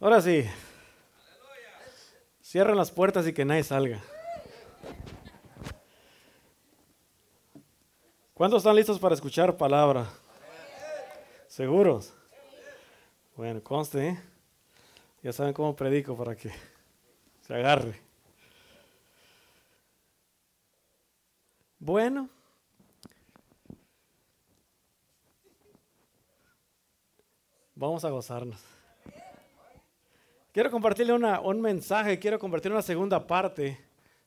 Ahora sí. Cierren las puertas y que nadie salga. ¿Cuántos están listos para escuchar palabra? ¿Seguros? Bueno, conste, ¿eh? Ya saben cómo predico para que se agarre. Bueno. Vamos a gozarnos. Quiero compartirle un mensaje, quiero compartir una segunda parte.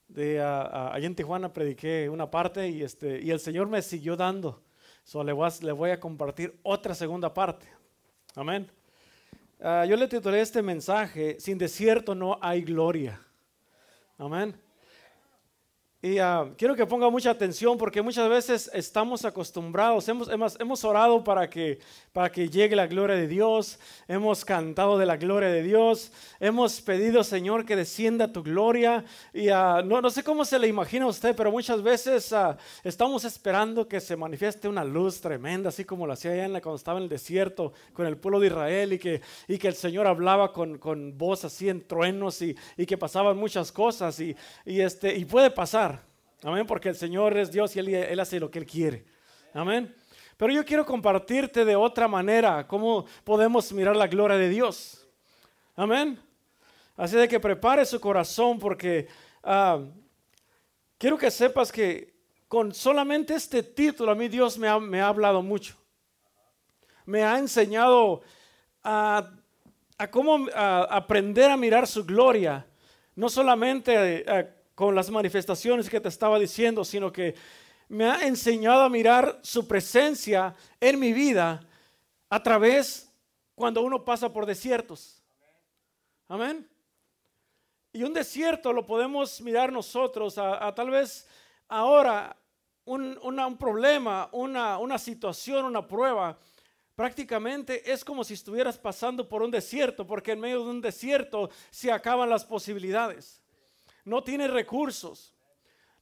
De, allá en Tijuana prediqué una parte y, este, y el Señor me siguió dando. So, le, voy a, le voy a compartir otra segunda parte. Amén. Ah, yo le titulé este mensaje, sin desierto no hay gloria. Amén. Y ah, quiero que ponga mucha atención porque muchas veces estamos acostumbrados, hemos, hemos, hemos, orado para que, para que llegue la gloria de Dios, hemos cantado de la gloria de Dios, hemos pedido Señor que descienda tu gloria. Y uh, no, no, sé cómo se le imagina a usted, pero muchas veces uh, estamos esperando que se manifieste una luz tremenda, así como lo hacía allá en la, cuando estaba en el desierto con el pueblo de Israel y que, y que el Señor hablaba con, con voz así en truenos y, y que pasaban muchas cosas y, y, este, y puede pasar. Amén, porque el Señor es Dios y él, hace lo que Él quiere. Amén. Pero yo quiero compartirte de otra manera cómo podemos mirar la gloria de Dios. Amén. Así de que prepare su corazón porque ah, quiero que sepas que con solamente este título a mí Dios me ha, hablado mucho. Me ha enseñado a, cómo aprender a mirar su gloria. No solamente a, con las manifestaciones que te estaba diciendo, sino que me ha enseñado a mirar su presencia en mi vida a través cuando uno pasa por desiertos. Amén. Y un desierto lo podemos mirar nosotros a, tal vez ahora un, un problema, una, una situación, una prueba. Prácticamente es como si estuvieras pasando por un desierto, porque en medio de un desierto se acaban las posibilidades no tienes recursos,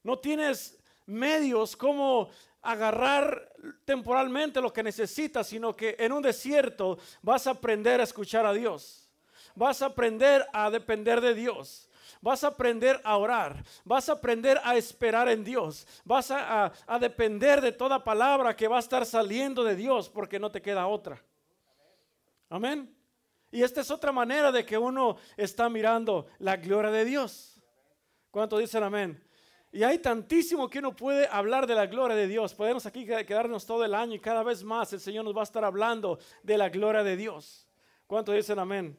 no tienes medios como agarrar temporalmente lo que necesitas, sino que en un desierto vas a aprender a escuchar a Dios. Vas a aprender a depender de Dios. Vas a aprender a orar. Vas a aprender a esperar en Dios. Vas a, a, depender de toda palabra que va a estar saliendo de Dios porque no te queda otra. Amén. Y esta es otra manera de que uno está mirando la gloria de Dios. ¿Cuánto dicen amén? Y hay tantísimo que uno puede hablar de la gloria de Dios. Podemos aquí quedarnos todo el año y cada vez más el Señor nos va a estar hablando de la gloria de Dios. ¿Cuánto dicen amén?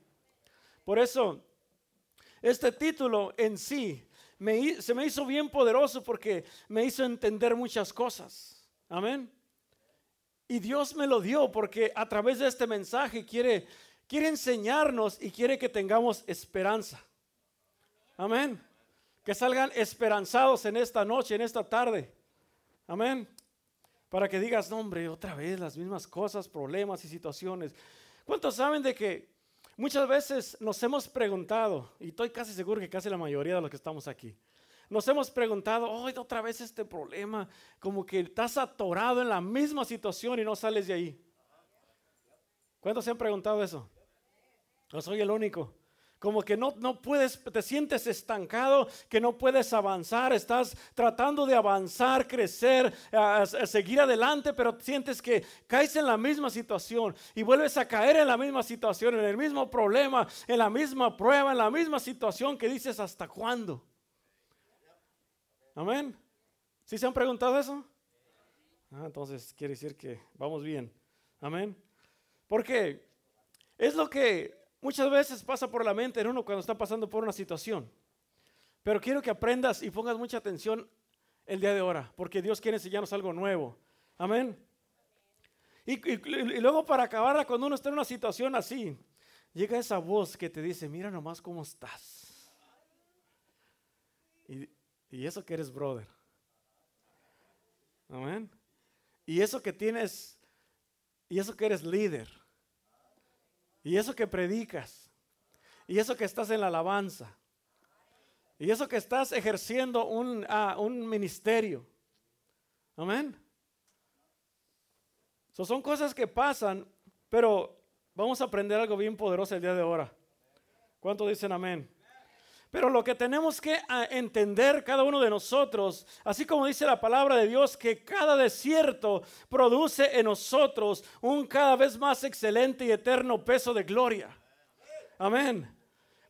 Por eso, este título en sí se me hizo bien poderoso porque me hizo entender muchas cosas. Amén. Y Dios me lo dio porque a través de este mensaje quiere, quiere enseñarnos y quiere que tengamos esperanza. Amén. Que salgan esperanzados en esta noche, en esta tarde. Amén. Para que digas, no, hombre, otra vez las mismas cosas, problemas y situaciones. ¿Cuántos saben de que muchas veces nos hemos preguntado, y estoy casi seguro que casi la mayoría de los que estamos aquí, nos hemos preguntado, hoy otra vez este problema, como que estás atorado en la misma situación y no sales de ahí. ¿Cuántos se han preguntado eso? No soy el único como que no, no puedes, te sientes estancado, que no puedes avanzar, estás tratando de avanzar, crecer, seguir adelante, pero sientes que caes en la misma situación y vuelves a caer en la misma situación, en el mismo problema, en la misma prueba, en la misma situación que dices, ¿hasta cuándo? Amén. ¿Sí se han preguntado eso? Ah, entonces quiere decir que vamos bien. Amén. Porque es lo que Muchas veces pasa por la mente en uno cuando está pasando por una situación. Pero quiero que aprendas y pongas mucha atención el día de ahora, porque Dios quiere enseñarnos algo nuevo. Amén. Y, luego para acabarla, cuando uno está en una situación así, llega esa voz que te dice, mira nomás cómo estás. Y, y eso que eres brother. Amén. Y eso que tienes, y eso que eres líder. Y eso que predicas. Y eso que estás en la alabanza. Y eso que estás ejerciendo un, ah, un ministerio. Amén. son cosas que pasan, pero vamos a aprender algo bien poderoso el día de ahora. ¿Cuánto dicen amén? Pero lo que tenemos que ah, entender cada uno de nosotros, así como dice la palabra de Dios, que cada desierto produce en nosotros un cada vez más excelente y eterno peso de gloria. Amén.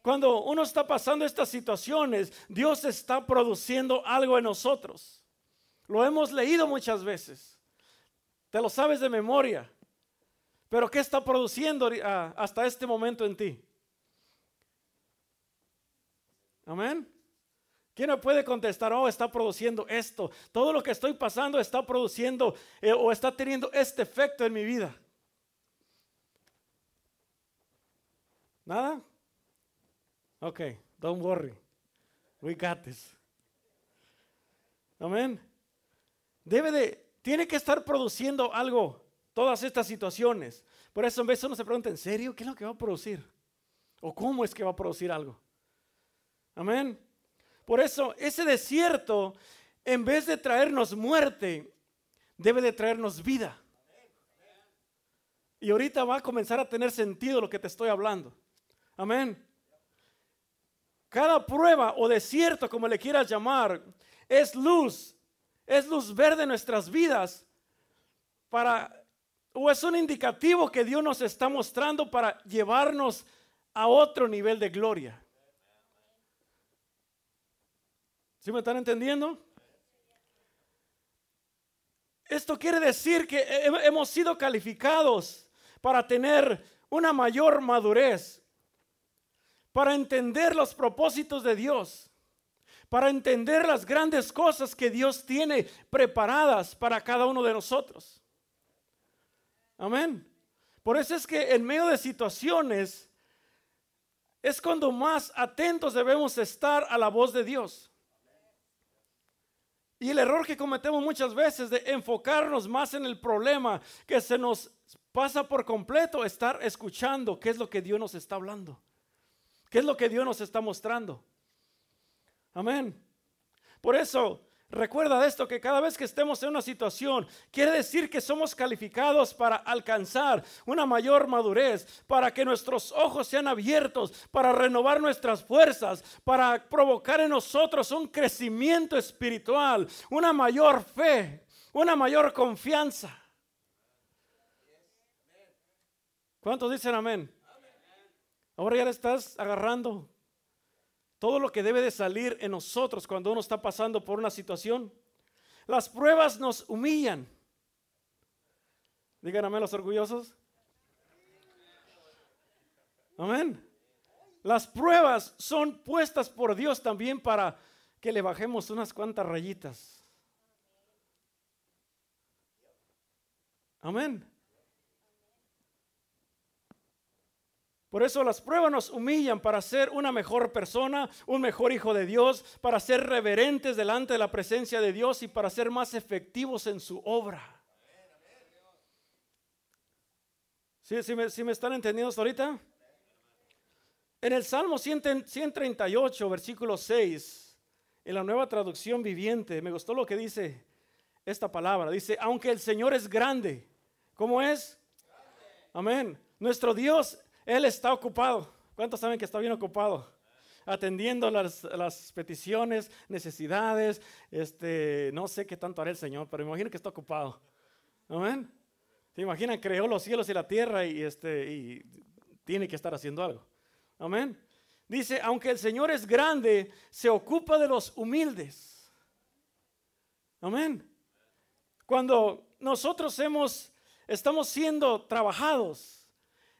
Cuando uno está pasando estas situaciones, Dios está produciendo algo en nosotros. Lo hemos leído muchas veces. Te lo sabes de memoria. Pero ¿qué está produciendo ah, hasta este momento en ti? Amén. ¿Quién me puede contestar? Oh, está produciendo esto. Todo lo que estoy pasando está produciendo eh, o está teniendo este efecto en mi vida. ¿Nada? Ok, don't worry. We got this. Amén. Debe de, tiene que estar produciendo algo, todas estas situaciones. Por eso en vez uno se pregunta, ¿en serio? ¿Qué es lo que va a producir? ¿O cómo es que va a producir algo? Amén. Por eso ese desierto, en vez de traernos muerte, debe de traernos vida. Y ahorita va a comenzar a tener sentido lo que te estoy hablando. Amén. Cada prueba o desierto, como le quieras llamar, es luz, es luz verde en nuestras vidas para o es un indicativo que Dios nos está mostrando para llevarnos a otro nivel de gloria. ¿Sí me están entendiendo? Esto quiere decir que hemos sido calificados para tener una mayor madurez, para entender los propósitos de Dios, para entender las grandes cosas que Dios tiene preparadas para cada uno de nosotros. Amén. Por eso es que en medio de situaciones es cuando más atentos debemos estar a la voz de Dios. Y el error que cometemos muchas veces de enfocarnos más en el problema que se nos pasa por completo estar escuchando qué es lo que Dios nos está hablando. ¿Qué es lo que Dios nos está mostrando? Amén. Por eso Recuerda esto, que cada vez que estemos en una situación, quiere decir que somos calificados para alcanzar una mayor madurez, para que nuestros ojos sean abiertos, para renovar nuestras fuerzas, para provocar en nosotros un crecimiento espiritual, una mayor fe, una mayor confianza. ¿Cuántos dicen amén? Ahora ya le estás agarrando todo lo que debe de salir en nosotros cuando uno está pasando por una situación. Las pruebas nos humillan. Díganme los orgullosos. Amén. Las pruebas son puestas por Dios también para que le bajemos unas cuantas rayitas. Amén. Por eso las pruebas nos humillan para ser una mejor persona, un mejor hijo de Dios, para ser reverentes delante de la presencia de Dios y para ser más efectivos en su obra. ¿Sí, me, me, están entendiendo hasta ahorita? En el Salmo 138, versículo 6, en la nueva traducción viviente, me gustó lo que dice esta palabra. Dice, aunque el Señor es grande, ¿cómo es? Amén. Nuestro Dios él está ocupado. ¿Cuántos saben que está bien ocupado? Atendiendo las, peticiones, necesidades. Este, no sé qué tanto hará el Señor, pero imagino que está ocupado. Amén. ¿Se imaginan? Creó los cielos y la tierra y, este, y tiene que estar haciendo algo. Amén. Dice, aunque el Señor es grande, se ocupa de los humildes. Amén. Cuando nosotros hemos, estamos siendo trabajados,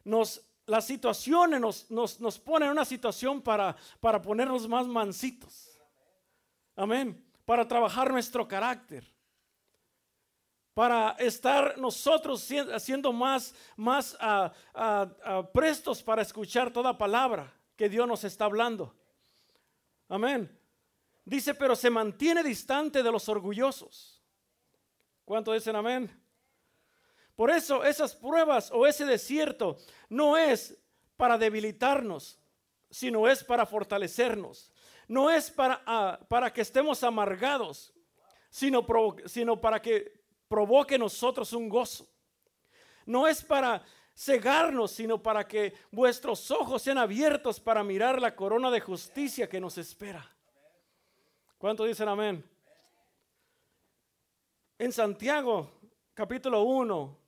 nos las situaciones nos, nos, nos ponen en una situación para, para ponernos más mansitos. Amén. Para trabajar nuestro carácter. Para estar nosotros siendo más, más ah, ah, ah, prestos para escuchar toda palabra que Dios nos está hablando. Amén. Dice, pero se mantiene distante de los orgullosos. ¿Cuánto dicen amén? Por eso esas pruebas o ese desierto no es para debilitarnos, sino es para fortalecernos. No es para, ah, para que estemos amargados, sino, sino para que provoque nosotros un gozo. No es para cegarnos, sino para que vuestros ojos sean abiertos para mirar la corona de justicia que nos espera. ¿Cuánto dicen amén? En Santiago, capítulo 1,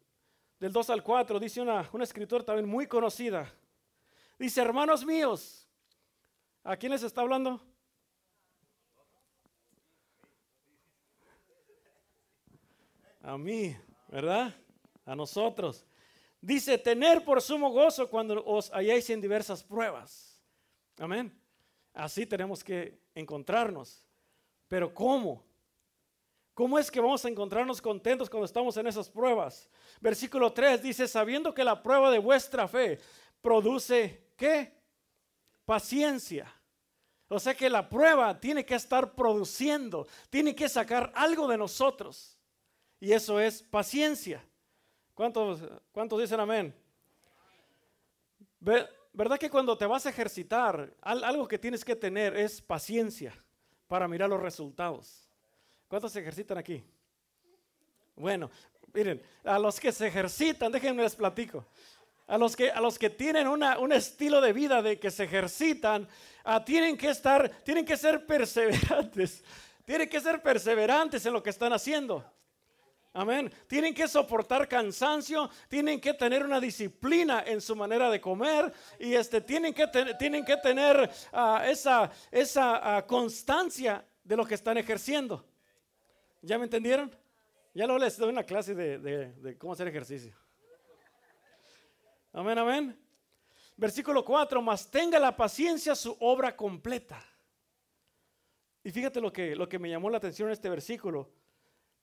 del 2 al 4, dice una, una escritora también muy conocida. Dice, hermanos míos, ¿a quién les está hablando? A mí, ¿verdad? A nosotros. Dice, tener por sumo gozo cuando os halláis en diversas pruebas. Amén. Así tenemos que encontrarnos. Pero ¿cómo? ¿Cómo es que vamos a encontrarnos contentos cuando estamos en esas pruebas? Versículo 3 dice, sabiendo que la prueba de vuestra fe produce, ¿qué? Paciencia. O sea que la prueba tiene que estar produciendo, tiene que sacar algo de nosotros. Y eso es paciencia. ¿Cuántos, cuántos dicen amén? ¿Verdad que cuando te vas a ejercitar, algo que tienes que tener es paciencia para mirar los resultados? ¿Cuántos se ejercitan aquí? Bueno, miren, a los que se ejercitan, déjenme les platico. A los que, a los que tienen una, un estilo de vida de que se ejercitan, ah, tienen que estar, tienen que ser perseverantes. Tienen que ser perseverantes en lo que están haciendo. Amén. Tienen que soportar cansancio, tienen que tener una disciplina en su manera de comer y este, tienen, que tienen que tener ah, esa, esa ah, constancia de lo que están ejerciendo. ¿Ya me entendieron? Ya luego les doy una clase de, cómo hacer ejercicio. Amén, amén. Versículo 4, más tenga la paciencia su obra completa. Y fíjate lo que, lo que me llamó la atención en este versículo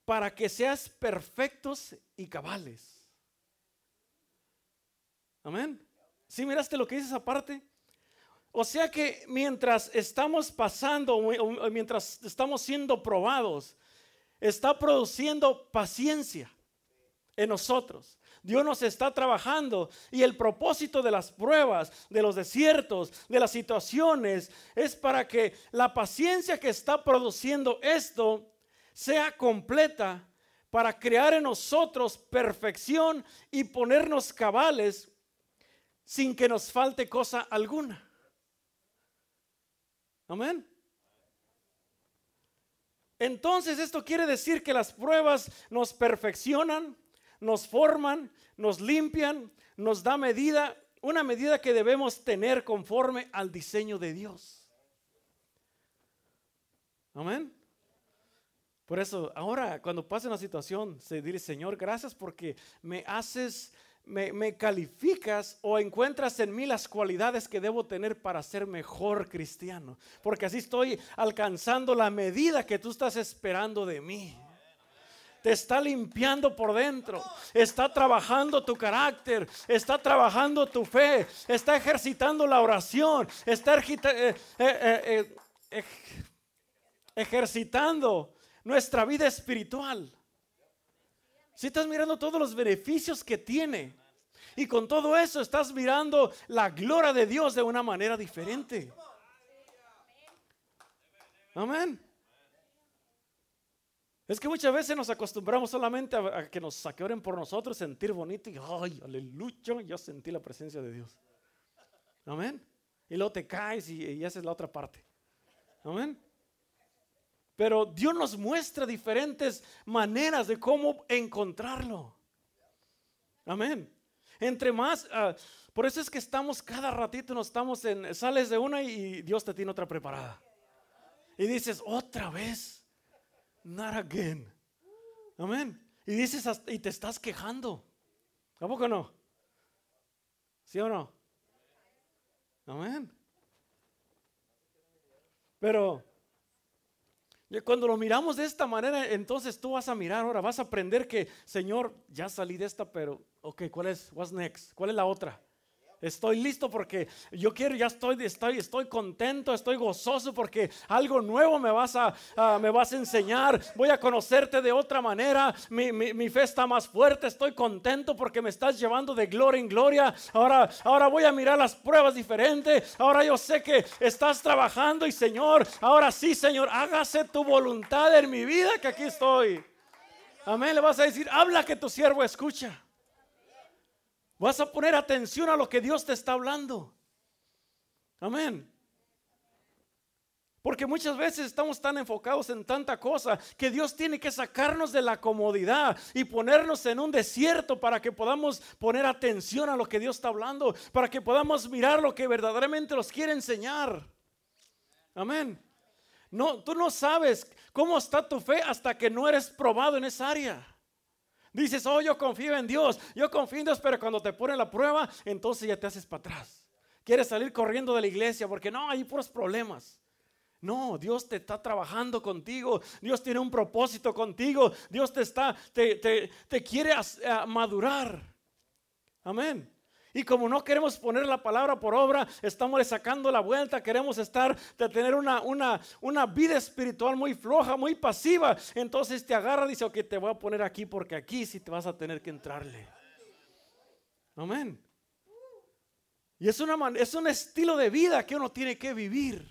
para que seas perfectos y cabales. Amén. ¿Sí miraste lo que dice esa parte? O sea que mientras estamos pasando, mientras estamos siendo probados, está produciendo paciencia en nosotros. Dios nos está trabajando y el propósito de las pruebas, de los desiertos, de las situaciones, es para que la paciencia que está produciendo esto sea completa para crear en nosotros perfección y ponernos cabales sin que nos falte cosa alguna. Amén. Entonces esto quiere decir que las pruebas nos perfeccionan, nos forman, nos limpian, nos da medida, una medida que debemos tener conforme al diseño de Dios. Amén. Por eso, ahora cuando pasa una situación, se dice, Señor, gracias porque me haces, me, calificas o encuentras en mí las cualidades que debo tener para ser mejor cristiano. Porque así estoy alcanzando la medida que tú estás esperando de mí te está limpiando por dentro, está trabajando tu carácter, está trabajando tu fe, está ejercitando la oración, está eh, eh, eh, ejercitando nuestra vida espiritual. Si estás mirando todos los beneficios que tiene. Y con todo eso estás mirando la gloria de Dios de una manera diferente. Amén. Es que muchas veces nos acostumbramos solamente a, que nos saqueen por nosotros, sentir bonito y, ay, aleluya, ya sentí la presencia de Dios. Amén. Y luego te caes y, y haces la otra parte. Amén. Pero Dios nos muestra diferentes maneras de cómo encontrarlo. Amén. Entre más, ah, por eso es que estamos cada ratito, nos estamos en, sales de una y Dios te tiene otra preparada. Y dices, otra vez, not again. Amén. Y dices, y te estás quejando. ¿A poco no? ¿Sí o no? Amén. Pero cuando lo miramos de esta manera, entonces tú vas a mirar ahora, vas a aprender que, Señor, ya salí de esta, pero, ok, ¿cuál es? What's next? ¿Cuál es la otra? Estoy listo porque yo quiero, ya estoy, estoy, estoy contento, estoy gozoso porque algo nuevo me vas a, me vas a enseñar. Voy a conocerte de otra manera. Mi, mi, fe está más fuerte. Estoy contento porque me estás llevando de gloria en gloria. Ahora, ahora voy a mirar las pruebas diferentes. Ahora yo sé que estás trabajando y Señor, ahora sí, Señor, hágase tu voluntad en mi vida que aquí estoy. Amén. Le vas a decir, habla que tu siervo escucha. Vas a poner atención a lo que Dios te está hablando. Amén. Porque muchas veces estamos tan enfocados en tanta cosa que Dios tiene que sacarnos de la comodidad y ponernos en un desierto para que podamos poner atención a lo que Dios está hablando, para que podamos mirar lo que verdaderamente nos quiere enseñar. Amén. No, tú no sabes cómo está tu fe hasta que no eres probado en esa área. Dices, oh, yo confío en Dios, yo confío en Dios, pero cuando te pone la prueba, entonces ya te haces para atrás. Quieres salir corriendo de la iglesia porque no, hay puros problemas. No, Dios te está trabajando contigo. Dios tiene un propósito contigo. Dios te está, te, te, quiere madurar. Amén. Y como no queremos poner la palabra por obra, estamos sacando la vuelta, queremos estar, de tener una, una, una vida espiritual muy floja, muy pasiva. Entonces te agarra y dice, ok, te voy a poner aquí porque aquí sí te vas a tener que entrarle. Amén. Y es, una, es un estilo de vida que uno tiene que vivir.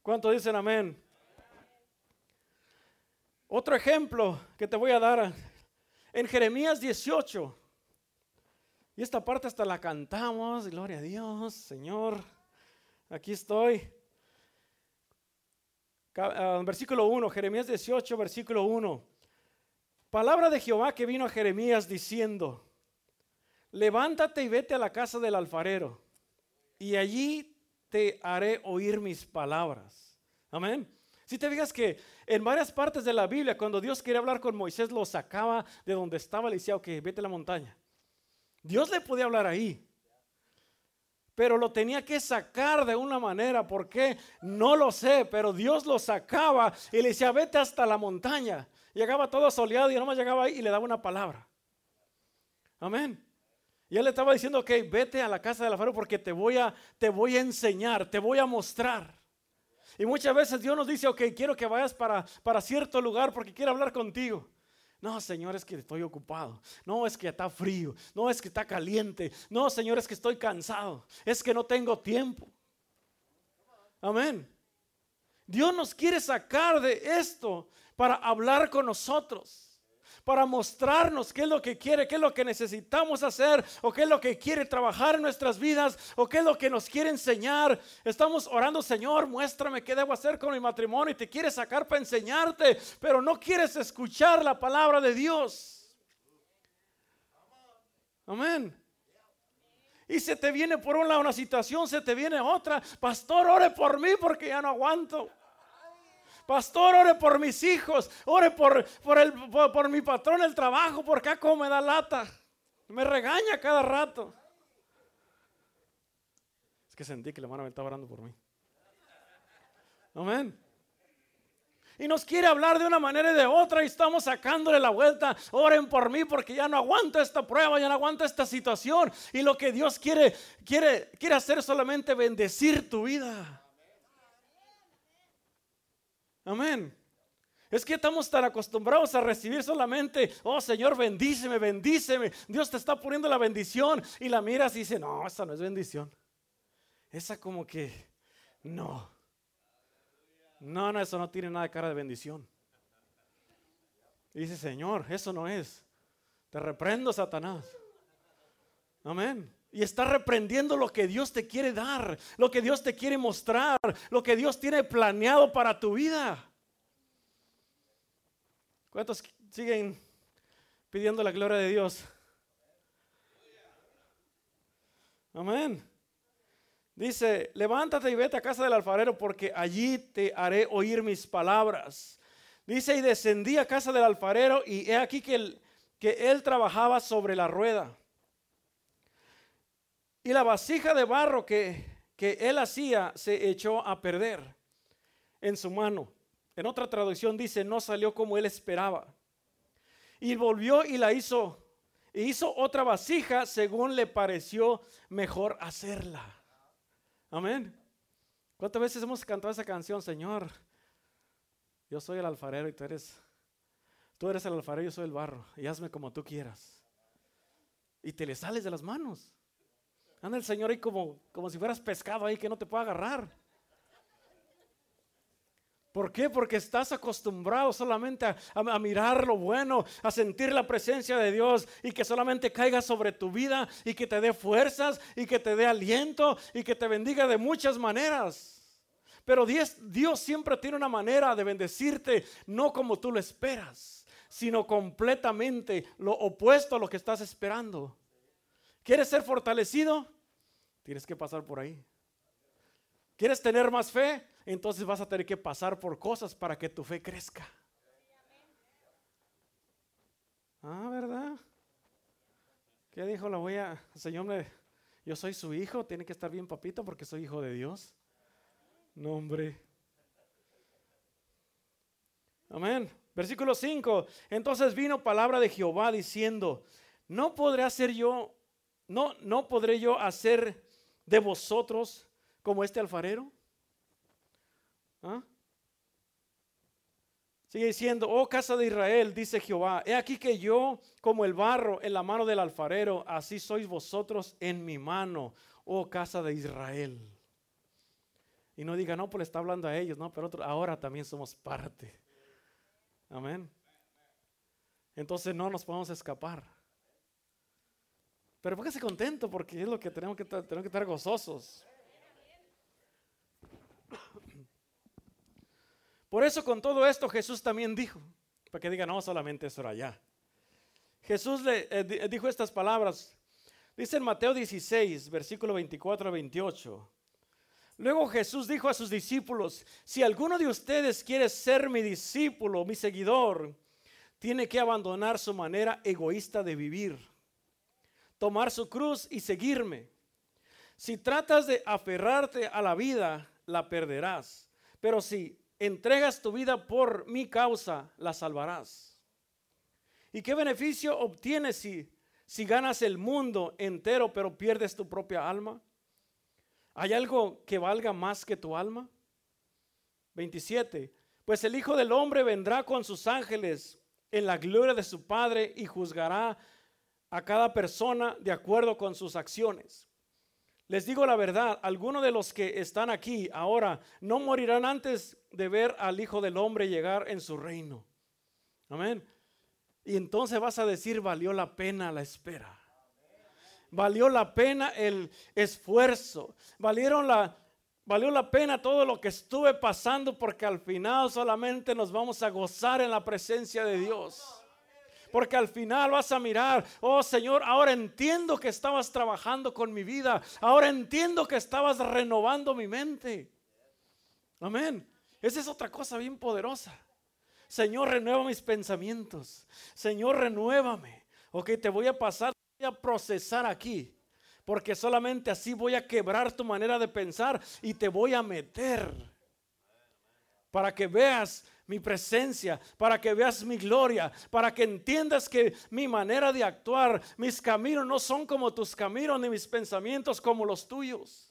¿Cuántos dicen amén? Otro ejemplo que te voy a dar en Jeremías 18. Y esta parte hasta la cantamos, gloria a Dios, Señor. Aquí estoy. Ah, versículo 1, Jeremías 18, versículo 1. Palabra de Jehová que vino a Jeremías diciendo, levántate y vete a la casa del alfarero, y allí te haré oír mis palabras. Amén. Si te fijas que en varias partes de la Biblia, cuando Dios quiere hablar con Moisés, lo sacaba de donde estaba, le decía, ok, vete a la montaña. Dios le podía hablar ahí. Pero lo tenía que sacar de una manera, ¿por qué? No lo sé, pero Dios lo sacaba y le decía, vete hasta la montaña. Llegaba todo soleado y nomás llegaba ahí y le daba una palabra. Amén. Y él le estaba diciendo, ok, vete a la casa del alfarero porque te voy, a, te voy a enseñar, te voy a mostrar. Y muchas veces Dios nos dice, ok, quiero que vayas para, para cierto lugar porque quiero hablar contigo. No, Señor, es que estoy ocupado. No, es que está frío. No, es que está caliente. No, Señor, es que estoy cansado. Es que no tengo tiempo. Amén. Dios nos quiere sacar de esto para hablar con nosotros para mostrarnos qué es lo que quiere, qué es lo que necesitamos hacer, o qué es lo que quiere trabajar en nuestras vidas, o qué es lo que nos quiere enseñar. Estamos orando, Señor, muéstrame qué debo hacer con mi matrimonio y te quiere sacar para enseñarte, pero no quieres escuchar la palabra de Dios. Amén. Y se te viene por un lado una situación, se te viene otra. Pastor, ore por mí porque ya no aguanto. Pastor, ore por mis hijos, ore por, por, el, por, mi patrón el trabajo, porque acá me da lata. Me regaña cada rato. Es que sentí que la mano me estaba orando por mí. Amén. Y nos quiere hablar de una manera y de otra y estamos sacándole la vuelta. Oren por mí porque ya no aguanto esta prueba, ya no aguanto esta situación. Y lo que Dios quiere, quiere, quiere hacer solamente bendecir tu vida. Amén. Es que estamos tan acostumbrados a recibir solamente, oh Señor, bendíceme, bendíceme. Dios te está poniendo la bendición y la miras y dice, no, esa no es bendición. Esa como que, no. No, no, eso no tiene nada de cara de bendición. Y dice, Señor, eso no es. Te reprendo, Satanás. Amén. Y está reprendiendo lo que Dios te quiere dar, lo que Dios te quiere mostrar, lo que Dios tiene planeado para tu vida. ¿Cuántos siguen pidiendo la gloria de Dios? Amén. Dice, levántate y vete a casa del alfarero porque allí te haré oír mis palabras. Dice, y descendí a casa del alfarero y he aquí que, que él trabajaba sobre la rueda. Y la vasija de barro que, que él hacía se echó a perder en su mano. En otra traducción dice, no salió como él esperaba. Y volvió y la hizo, y hizo otra vasija según le pareció mejor hacerla. Amén. ¿Cuántas veces hemos cantado esa canción, Señor? Yo soy el alfarero y tú eres, tú eres el alfarero y yo soy el barro. Y hazme como tú quieras. Y te le sales de las manos. Anda el Señor ahí como, como si fueras pescado ahí que no te pueda agarrar. ¿Por qué? Porque estás acostumbrado solamente a, mirar lo bueno, a sentir la presencia de Dios y que solamente caiga sobre tu vida y que te dé fuerzas y que te dé aliento y que te bendiga de muchas maneras. Pero Dios, Dios siempre tiene una manera de bendecirte, no como tú lo esperas, sino completamente lo opuesto a lo que estás esperando. ¿Quieres ser fortalecido? Tienes que pasar por ahí. ¿Quieres tener más fe? Entonces vas a tener que pasar por cosas para que tu fe crezca. Ah, ¿verdad? ¿Qué dijo la voy a, Señor, me, yo soy su hijo, tiene que estar bien papito porque soy hijo de Dios. No, hombre. Amén. Versículo 5. Entonces vino palabra de Jehová diciendo, no podré hacer yo, no, no podré yo hacer de vosotros como este alfarero? ¿Ah? Sigue diciendo, oh casa de Israel, dice Jehová, he aquí que yo como el barro en la mano del alfarero, así sois vosotros en mi mano, oh casa de Israel. Y no diga, no, pues está hablando a ellos, no, pero ahora también somos parte. Amén. Entonces no nos podemos escapar. Pero póngase contento porque es lo que tenemos que, tenemos que estar gozosos. Por eso con todo esto Jesús también dijo, para que diga, no solamente eso era allá. Jesús le eh, dijo estas palabras, dice en Mateo 16, versículo 24 a 28. Luego Jesús dijo a sus discípulos, si alguno de ustedes quiere ser mi discípulo, mi seguidor, tiene que abandonar su manera egoísta de vivir, tomar su cruz y seguirme. Si tratas de aferrarte a la vida, la perderás. Pero si entregas tu vida por mi causa, la salvarás. ¿Y qué beneficio obtienes si, si ganas el mundo entero pero pierdes tu propia alma? ¿Hay algo que valga más que tu alma? 27. Pues el Hijo del Hombre vendrá con sus ángeles en la gloria de su Padre y juzgará a cada persona de acuerdo con sus acciones. Les digo la verdad, algunos de los que están aquí ahora no morirán antes de ver al Hijo del Hombre llegar en su reino. Amén. Y entonces vas a decir, valió la pena la espera. Valió la pena el esfuerzo. Valieron la, valió la pena todo lo que estuve pasando porque al final solamente nos vamos a gozar en la presencia de Dios. Porque al final vas a mirar, oh Señor, ahora entiendo que estabas trabajando con mi vida. Ahora entiendo que estabas renovando mi mente. Amén. Esa es otra cosa bien poderosa. Señor, renueva mis pensamientos. Señor, renuévame. Ok, te voy a pasar, voy a procesar aquí. Porque solamente así voy a quebrar tu manera de pensar y te voy a meter. Para que veas mi presencia, para que veas mi gloria, para que entiendas que mi manera de actuar, mis caminos no son como tus caminos, ni mis pensamientos como los tuyos.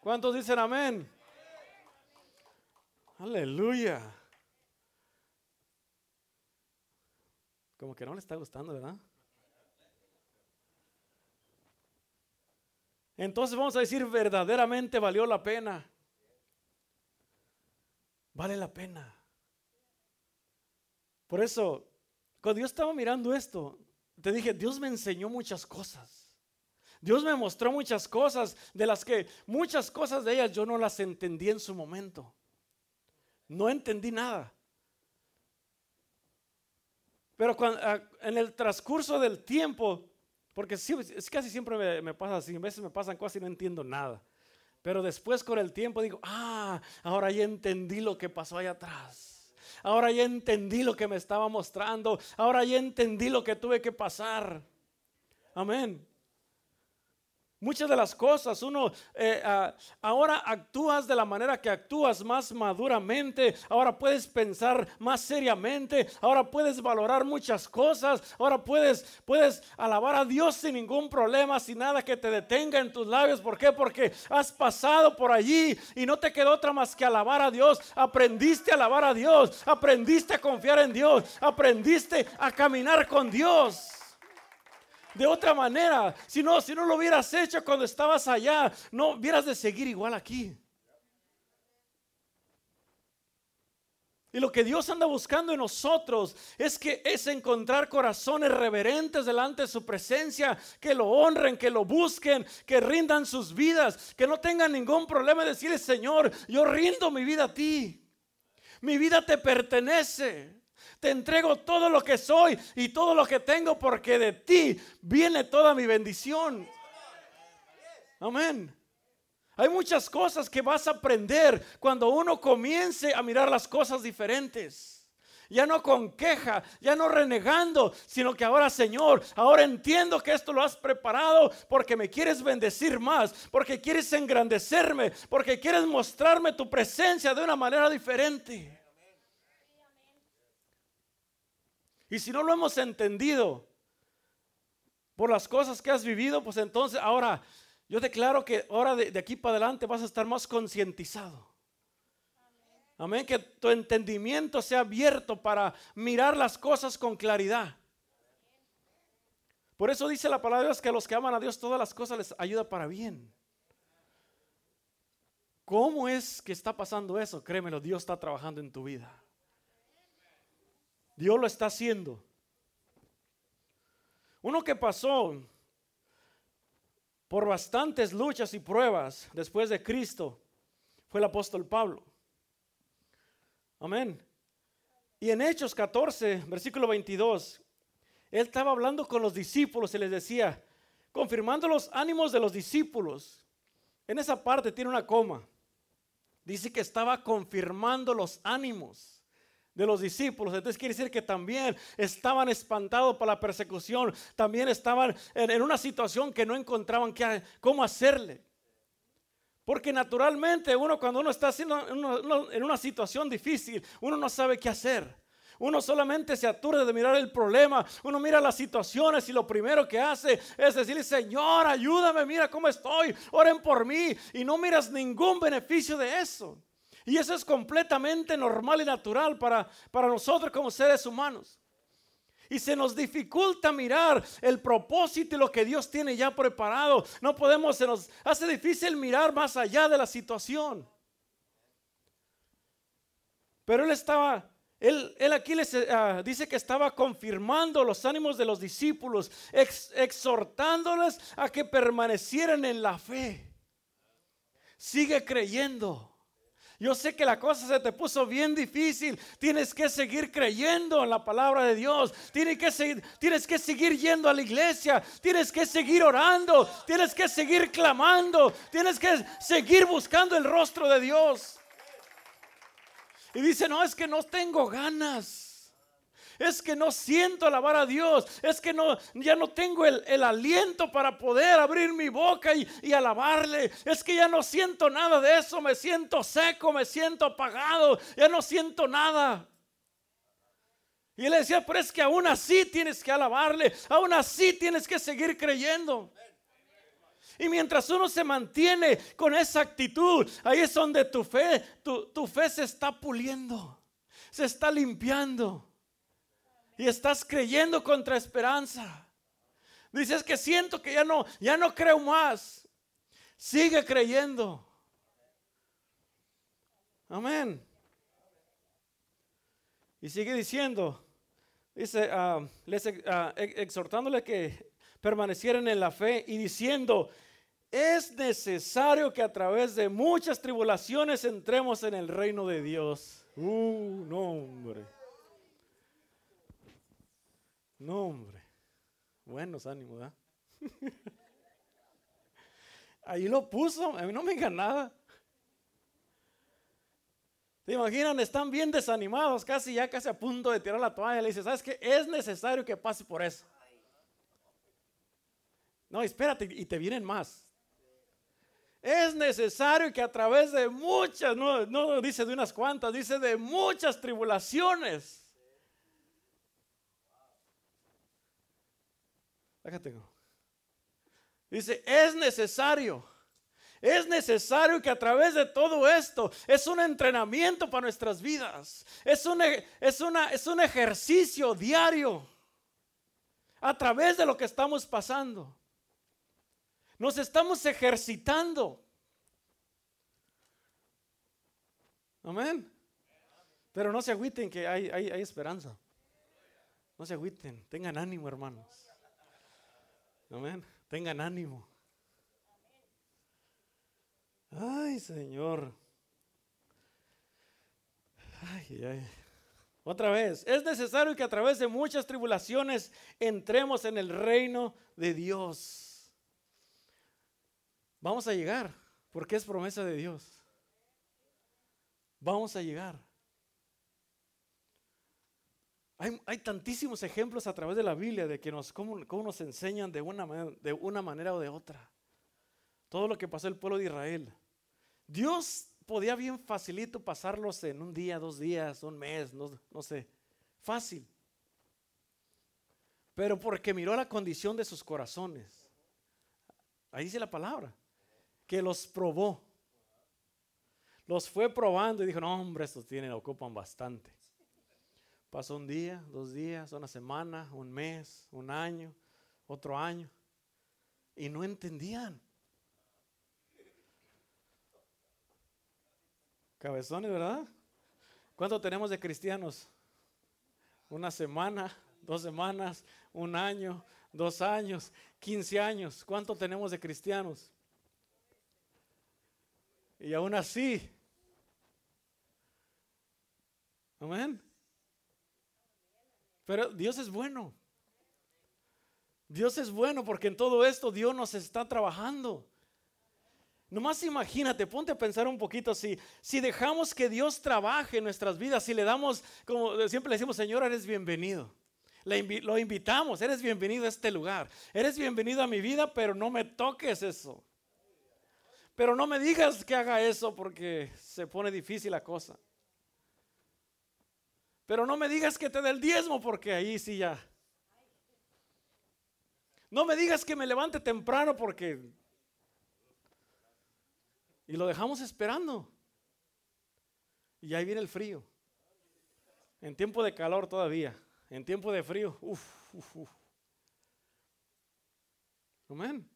¿Cuántos dicen amén? Aleluya. Como que no le está gustando, ¿verdad? Entonces vamos a decir, verdaderamente valió la pena. Vale la pena. Por eso, cuando yo estaba mirando esto, te dije, Dios me enseñó muchas cosas. Dios me mostró muchas cosas de las que muchas cosas de ellas yo no las entendí en su momento. No entendí nada. Pero ah, en el transcurso del tiempo, porque es casi siempre me, me pasa así, a veces me pasan cosas y no entiendo nada. Pero después con el tiempo digo, ah, ahora ya entendí lo que pasó allá atrás. Ahora ya entendí lo que me estaba mostrando. Ahora ya entendí lo que tuve que pasar. Amén. Muchas de las cosas, uno eh, ah, ahora actúas de la manera que actúas más maduramente, ahora puedes pensar más seriamente, ahora puedes valorar muchas cosas, ahora puedes, puedes alabar a Dios sin ningún problema, sin nada que te detenga en tus labios. ¿Por qué? Porque has pasado por allí y no te quedó otra más que alabar a Dios. Aprendiste a alabar a Dios, aprendiste a confiar en Dios, aprendiste a caminar con Dios de otra manera. Si no, si no lo hubieras hecho cuando estabas allá, no hubieras de seguir igual aquí. Y lo que Dios anda buscando en nosotros es que es encontrar corazones reverentes delante de su presencia, que lo honren, que lo busquen, que rindan sus vidas, que no tengan ningún problema de decirle, Señor, yo rindo mi vida a ti. Mi vida te pertenece. Te entrego todo lo que soy y todo lo que tengo porque de ti viene toda mi bendición. Amén. Hay muchas cosas que vas a aprender cuando uno comience a mirar las cosas diferentes. Ya no con queja, ya no renegando, sino que ahora, Señor, ahora entiendo que esto lo has preparado porque me quieres bendecir más, porque quieres engrandecerme, porque quieres mostrarme tu presencia de una manera diferente. Y si no lo hemos entendido por las cosas que has vivido, pues entonces ahora yo declaro que ahora de, aquí para adelante vas a estar más concientizado. Amén. Que tu entendimiento sea abierto para mirar las cosas con claridad. Por eso dice la palabra de Dios que a los que aman a Dios todas las cosas les ayuda para bien. ¿Cómo es que está pasando eso? Créemelo, Dios está trabajando en tu vida. Dios lo está haciendo. Uno que pasó por bastantes luchas y pruebas después de Cristo fue el apóstol Pablo. Amén. Y en Hechos 14, versículo 22, él estaba hablando con los discípulos y les decía, confirmando los ánimos de los discípulos. En esa parte tiene una coma. Dice que estaba confirmando los ánimos de los discípulos. Entonces quiere decir que también estaban espantados por la persecución, también estaban en, una situación que no encontraban cómo hacerle. Porque naturalmente uno cuando uno está haciendo en una situación difícil, uno no sabe qué hacer. Uno solamente se aturde de mirar el problema. Uno mira las situaciones y lo primero que hace es decirle, Señor, ayúdame, mira cómo estoy, oren por mí. Y no miras ningún beneficio de eso. Y eso es completamente normal y natural para, para nosotros como seres humanos. Y se nos dificulta mirar el propósito y lo que Dios tiene ya preparado. No podemos, se nos hace difícil mirar más allá de la situación. Pero él estaba, él, él aquí les ah, dice que estaba confirmando los ánimos de los discípulos, exhortándoles a que permanecieran en la fe. Sigue creyendo. Yo sé que la cosa se te puso bien difícil. Tienes que seguir creyendo en la palabra de Dios. Tienes que, seguir, tienes que seguir yendo a la iglesia. Tienes que seguir orando. Tienes que seguir clamando. Tienes que seguir buscando el rostro de Dios. Y dice, no, es que no tengo ganas es que no siento alabar a Dios, es que no, ya no tengo el, aliento para poder abrir mi boca y, alabarle, es que ya no siento nada de eso, me siento seco, me siento apagado, ya no siento nada. Y él decía, pero es que aún así tienes que alabarle, aún así tienes que seguir creyendo. Y mientras uno se mantiene con esa actitud, ahí es donde tu fe, tu fe se está puliendo, se está limpiando y estás creyendo contra esperanza. Dices que siento que ya no, ya no creo más. Sigue creyendo. Amén. Y sigue diciendo, dice, uh, les, uh, exhortándole que permanecieran en la fe y diciendo, es necesario que a través de muchas tribulaciones entremos en el reino de Dios. Uh, no, hombre. No, hombre. Buenos ánimos, ¿verdad? Ahí lo puso, a mí no me digan nada. ¿Se imaginan? Están bien desanimados, casi ya casi a punto de tirar la toalla. Le dice, ¿sabes qué? Es necesario que pase por eso. No, espérate, y te vienen más. Es necesario que a través de muchas, no, no dice de unas cuantas, dice de muchas tribulaciones Dice, es necesario. Es necesario que a través de todo esto es un entrenamiento para nuestras vidas. Es un, es, una, es un ejercicio diario a través de lo que estamos pasando. Nos estamos ejercitando. Amén. Pero no se agüiten que hay, hay, hay esperanza. No se agüiten, tengan ánimo, hermanos. Amén. Tengan ánimo. Ay, Señor. Ay, ay. Otra vez, es necesario que a través de muchas tribulaciones entremos en el reino de Dios. Vamos a llegar, porque es promesa de Dios. Vamos a llegar. Hay, tantísimos ejemplos a través de la Biblia de que nos, cómo, nos enseñan de una, de una manera o de otra. Todo lo que pasó el pueblo de Israel. Dios podía bien facilito pasarlos en un día, dos días, un mes, no, no sé. Fácil. Pero porque miró la condición de sus corazones. Ahí dice la palabra. Que los probó. Los fue probando y dijo, no hombre, estos tienen, ocupan bastante. Pasó un día, dos días, una semana, un mes, un año, otro año. Y no entendían. Cabezones, ¿verdad? ¿Cuánto tenemos de cristianos? Una semana, dos semanas, un año, dos años, quince años. ¿Cuánto tenemos de cristianos? Y aún así, amén. Pero Dios es bueno. Dios es bueno porque en todo esto Dios nos está trabajando. Nomás imagínate, ponte a pensar un poquito si, si dejamos que Dios trabaje en nuestras vidas, si le damos, como siempre le decimos, Señor, eres bienvenido. lo invitamos, eres bienvenido a este lugar. Eres bienvenido a mi vida, pero no me toques eso. Pero no me digas que haga eso porque se pone difícil la cosa. Pero no me digas que te dé el diezmo porque ahí sí ya. No me digas que me levante temprano porque y lo dejamos esperando. Y ahí viene el frío. En tiempo de calor todavía. En tiempo de frío. Uf, uf. Amén.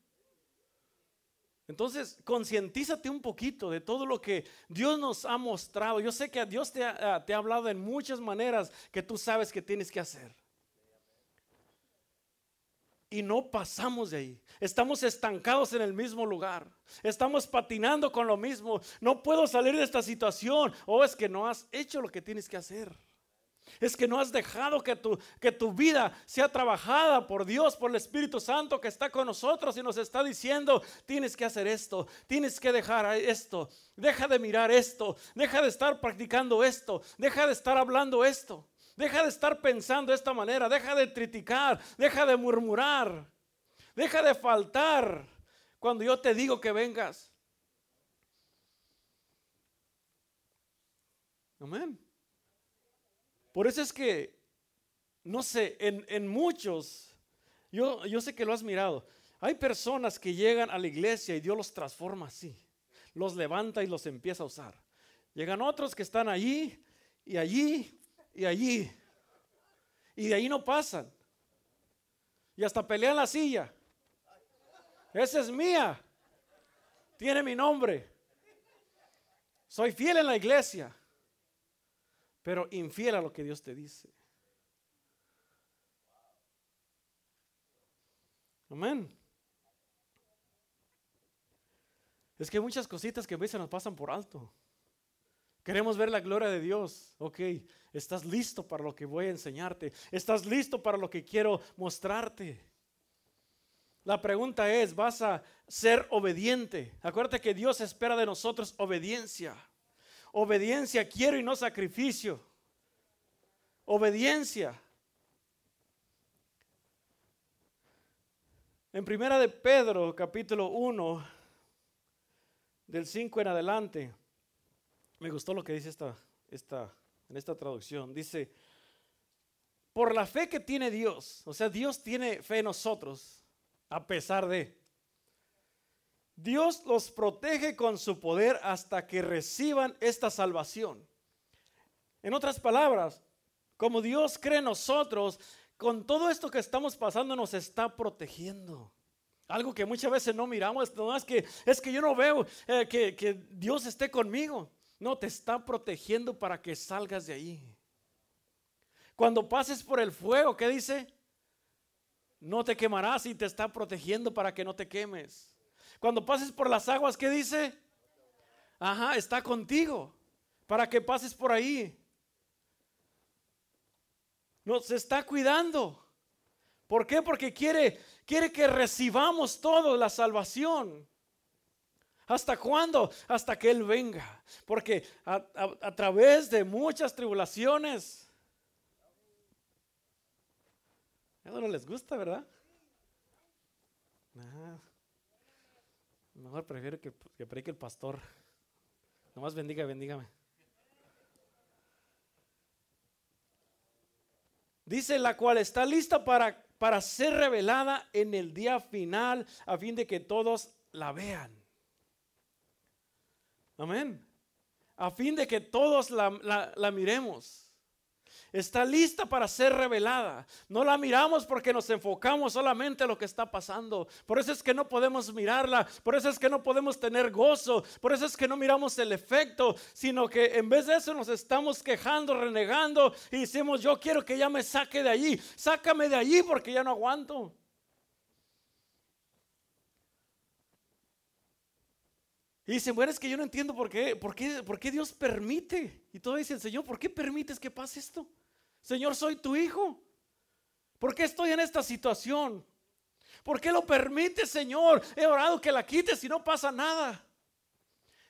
Entonces, concientízate un poquito de todo lo que Dios nos ha mostrado. Yo sé que Dios te ha, te ha hablado en muchas maneras que tú sabes que tienes que hacer y no pasamos de ahí. Estamos estancados en el mismo lugar. Estamos patinando con lo mismo. No puedo salir de esta situación. O oh, es que no has hecho lo que tienes que hacer. Es que no has dejado que tu, que tu vida sea trabajada por Dios, por el Espíritu Santo que está con nosotros y nos está diciendo, tienes que hacer esto, tienes que dejar esto, deja de mirar esto, deja de estar practicando esto, deja de estar hablando esto. Deja de estar pensando de esta manera, deja de criticar, deja de murmurar, deja de faltar cuando yo te digo que vengas. Amén. Por eso es que, no sé, en, muchos, yo, yo sé que lo has mirado, hay personas que llegan a la iglesia y Dios los transforma así, los levanta y los empieza a usar. Llegan otros que están allí y allí y allí. Y de ahí no pasan. Y hasta pelean la silla. Esa es mía. Tiene mi nombre. Soy fiel en la iglesia. Pero infiel a lo que Dios te dice. Amén. Es que hay muchas cositas que a veces nos pasan por alto. Queremos ver la gloria de Dios. Ok, estás listo para lo que voy a enseñarte. Estás listo para lo que quiero mostrarte. La pregunta es, ¿vas a ser obediente? Acuérdate que Dios espera de nosotros obediencia. Obediencia quiero y no sacrificio. Obediencia. En primera de Pedro, capítulo 1, del 5 en adelante. Me gustó lo que dice esta, esta, en esta traducción. Dice, por la fe que tiene Dios, o sea, Dios tiene fe en nosotros, a pesar de... Dios los protege con su poder hasta que reciban esta salvación. En otras palabras, como Dios cree en nosotros, con todo esto que estamos pasando nos está protegiendo. Algo que muchas veces no miramos, no es que, es que yo no veo eh, que, que Dios esté conmigo. No, te está protegiendo para que salgas de ahí. Cuando pases por el fuego, ¿qué dice? No te quemarás y te está protegiendo para que no te quemes. Cuando pases por las aguas, ¿qué dice? Ajá, está contigo para que pases por ahí. Nos está cuidando. ¿Por qué? Porque quiere, quiere que recibamos todo la salvación. ¿Hasta cuándo? Hasta que Él venga. Porque a, través de muchas tribulaciones, a no les gusta, ¿verdad? Mejor prefiero que, que predique el pastor. Nomás bendiga, bendígame. Dice la cual está lista para, para ser revelada en el día final a fin de que todos la vean. Amén. A fin de que todos la, la miremos está lista para ser revelada. No la miramos porque nos enfocamos solamente en lo que está pasando. Por eso es que no podemos mirarla, por eso es que no podemos tener gozo, por eso es que no miramos el efecto, sino que en vez de eso nos estamos quejando, renegando y decimos, yo quiero que ya me saque de allí, sácame de allí porque ya no aguanto. Y dicen, bueno, es que yo no entiendo por qué, por qué, por qué Dios permite. Y todos dicen, Señor, ¿por qué permites que pase esto? Señor, soy tu hijo. ¿Por qué estoy en esta situación? ¿Por qué lo permite, Señor? He orado que la quites y no pasa nada.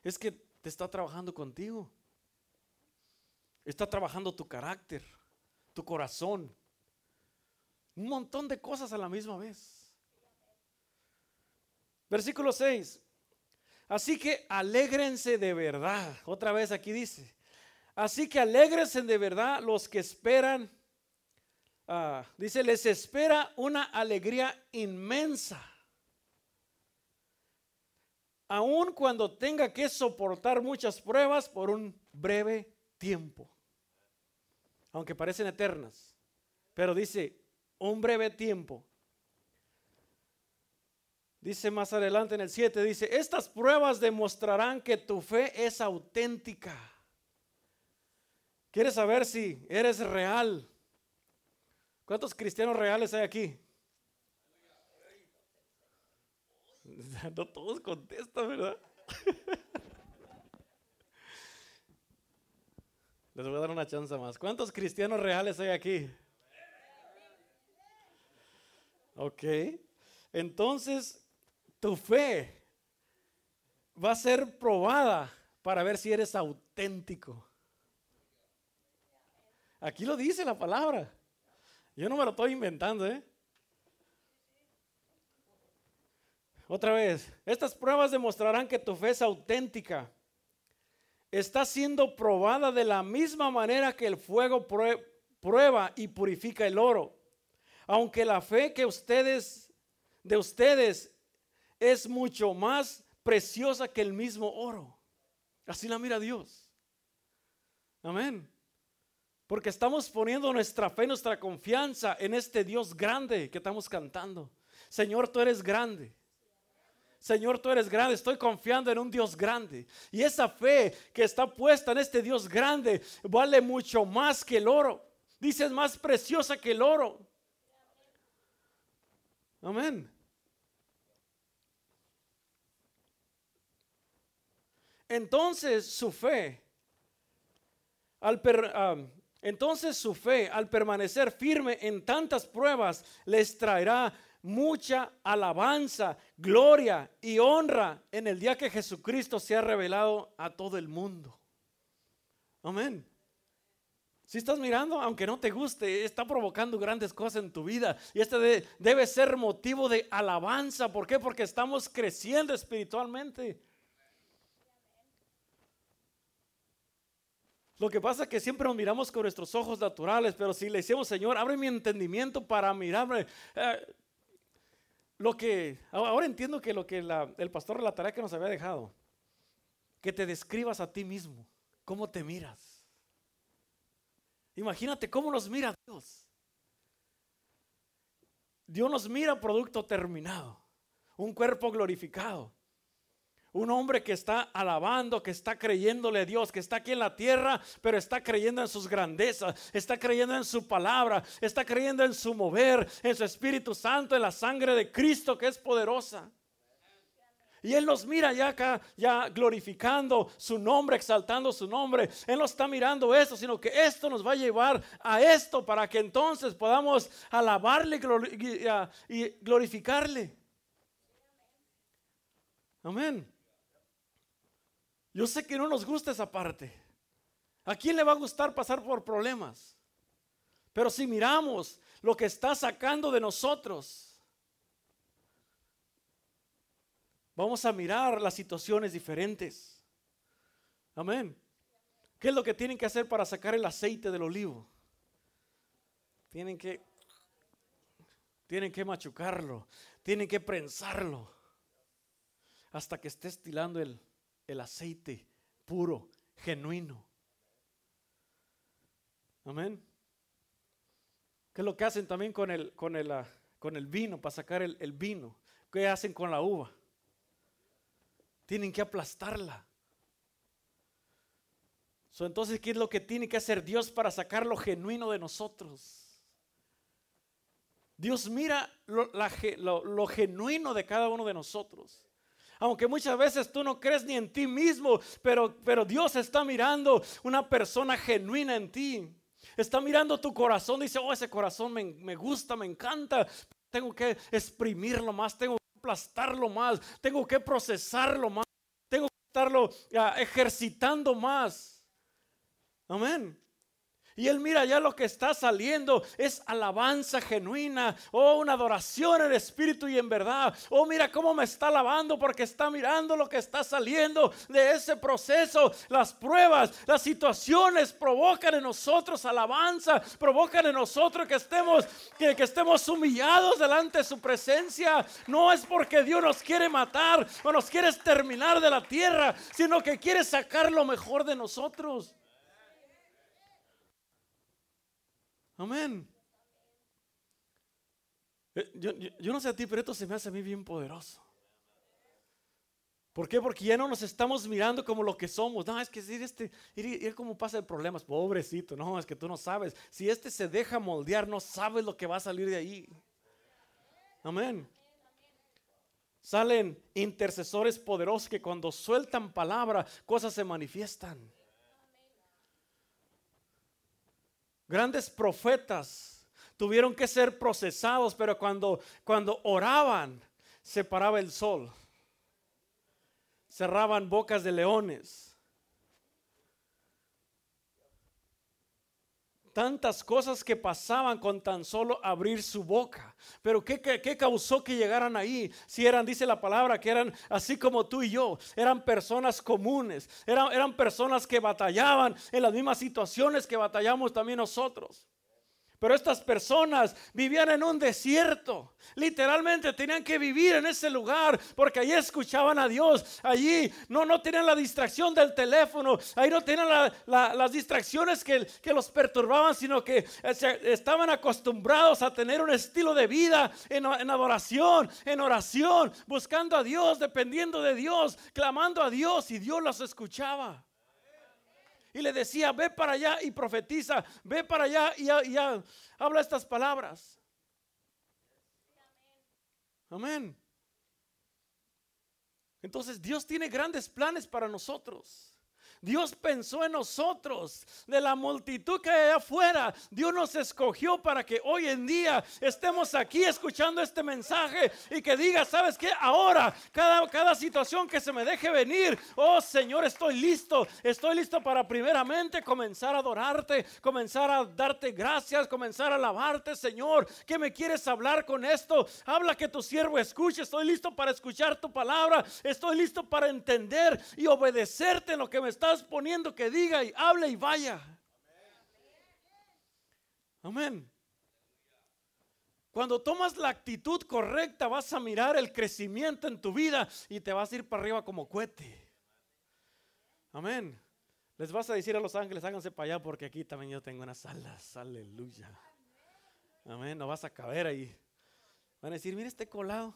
Es que te está trabajando contigo. Está trabajando tu carácter, tu corazón. Un montón de cosas a la misma vez. Versículo 6. Así que alégrense de verdad. Otra vez aquí dice, Así que alegrense de verdad los que esperan. Ah, dice, les espera una alegría inmensa. Aun cuando tenga que soportar muchas pruebas por un breve tiempo. Aunque parecen eternas. Pero dice, un breve tiempo. Dice más adelante en el 7, dice, estas pruebas demostrarán que tu fe es auténtica. ¿Quieres saber si eres real? ¿Cuántos cristianos reales hay aquí? No todos contestan, ¿verdad? Les voy a dar una chance más. ¿Cuántos cristianos reales hay aquí? Ok. Entonces, tu fe va a ser probada para ver si eres auténtico. Aquí lo dice la palabra. Yo no me lo estoy inventando, ¿eh? Otra vez, estas pruebas demostrarán que tu fe es auténtica. Está siendo probada de la misma manera que el fuego prueba y purifica el oro. Aunque la fe que ustedes de ustedes es mucho más preciosa que el mismo oro. Así la mira Dios. Amén. Porque estamos poniendo nuestra fe, nuestra confianza en este Dios grande que estamos cantando. Señor, tú eres grande. Señor, tú eres grande. Estoy confiando en un Dios grande. Y esa fe que está puesta en este Dios grande vale mucho más que el oro. Dice, es más preciosa que el oro. Amén. Entonces su fe, al per, entonces su fe, al permanecer firme en tantas pruebas, les traerá mucha alabanza, gloria y honra en el día que Jesucristo sea revelado a todo el mundo. Amén. Si estás mirando, aunque no te guste, está provocando grandes cosas en tu vida. Y este debe ser motivo de alabanza. ¿Por qué? Porque estamos creciendo espiritualmente. Lo que pasa es que siempre nos miramos con nuestros ojos naturales, pero si le decimos, Señor, abre mi entendimiento para mirarme. Eh, lo que, ahora entiendo que lo que el pastor la que nos había dejado, que te describas a ti mismo, cómo te miras. Imagínate cómo nos mira Dios. Dios nos mira producto terminado, un cuerpo glorificado, Un hombre que está alabando, que está creyéndole a Dios, que está aquí en la tierra, pero está creyendo en sus grandezas, está creyendo en su palabra, está creyendo en su mover, en su Espíritu Santo, en la sangre de Cristo que es poderosa. Y Él nos mira ya acá, ya glorificando su nombre, exaltando su nombre. Él no está mirando eso, sino que esto nos va a llevar a esto para que entonces podamos alabarle y glorificarle. Amén. Yo sé que no nos gusta esa parte. ¿A quién le va a gustar pasar por problemas? Pero si miramos lo que está sacando de nosotros, vamos a mirar las situaciones diferentes. Amén. ¿Qué es lo que tienen que hacer para sacar el aceite del olivo? Tienen que tienen que machucarlo, tienen que prensarlo hasta que esté estilando el, el aceite puro, genuino. Amén. ¿Qué es lo que hacen también con el, con el, ah, con el vino, para sacar el, vino? ¿Qué hacen con la uva? Tienen que aplastarla. entonces, ¿qué es lo que tiene que hacer Dios para sacar lo genuino de nosotros? Dios mira lo, lo genuino de cada uno de nosotros. Aunque muchas veces tú no crees ni en ti mismo, pero, pero Dios está mirando una persona genuina en ti. Está mirando tu corazón, dice, oh, ese corazón me, me gusta, me encanta. Tengo que exprimirlo más, tengo que aplastarlo más, tengo que procesarlo más, tengo que estarlo ah, ejercitando más. Amén. Y él mira ya lo que está saliendo es alabanza genuina, oh una adoración en espíritu y en verdad. Oh mira cómo me está alabando porque está mirando lo que está saliendo de ese proceso. Las pruebas, las situaciones provocan en nosotros alabanza, provocan en nosotros que estemos que, que estemos humillados delante de su presencia. No es porque Dios nos quiere matar o nos quiere exterminar de la tierra, sino que quiere sacar lo mejor de nosotros. Amén. Eh, yo, no sé a ti, pero esto se me hace a mí bien poderoso. ¿Por qué? Porque ya no nos estamos mirando como lo que somos. No, es que ir, este, ir, como pasa el problema, pobrecito. No, es que tú no sabes. Si este se deja moldear, no sabes lo que va a salir de ahí. Amén. Salen intercesores poderosos que cuando sueltan palabra, cosas se manifiestan. Grandes profetas tuvieron que ser procesados, pero cuando, cuando oraban, se paraba el sol. Cerraban bocas de leones. Tantas cosas que pasaban con tan solo abrir su boca. Pero ¿qué, qué, causó que llegaran ahí? Si eran, dice la palabra, que eran así como tú y yo, eran personas comunes, eran, eran personas que batallaban en las mismas situaciones que batallamos también nosotros. Pero estas personas vivían en un desierto. Literalmente tenían que vivir en ese lugar porque allí escuchaban a Dios. Allí no, no tenían la distracción del teléfono. Ahí no tenían las distracciones que, los perturbaban, sino que eh, estaban acostumbrados a tener un estilo de vida en, en adoración, en oración, buscando a Dios, dependiendo de Dios, clamando a Dios y Dios los escuchaba y le decía, ve para allá y profetiza, ve para allá y, habla estas palabras. Amén. Entonces Dios tiene grandes planes para nosotros. Dios pensó en nosotros, de la multitud que hay afuera. Dios nos escogió para que hoy en día estemos aquí escuchando este mensaje y que diga, ¿sabes qué? Ahora, cada, cada situación que se me deje venir, oh Señor, estoy listo. Estoy listo para primeramente comenzar a adorarte, comenzar a darte gracias, comenzar a alabarte, Señor. ¿Qué me quieres hablar con esto? Habla que tu siervo escuche. Estoy listo para escuchar tu palabra. Estoy listo para entender y obedecerte en lo que me estás poniendo que diga y hable y vaya. Amén. Cuando tomas la actitud correcta vas a mirar el crecimiento en tu vida y te vas a ir para arriba como cohete. Amén. Les vas a decir a los ángeles, háganse para allá porque aquí también yo tengo unas alas. Aleluya. Amén. No vas a caber ahí. Van a decir, mire este colado.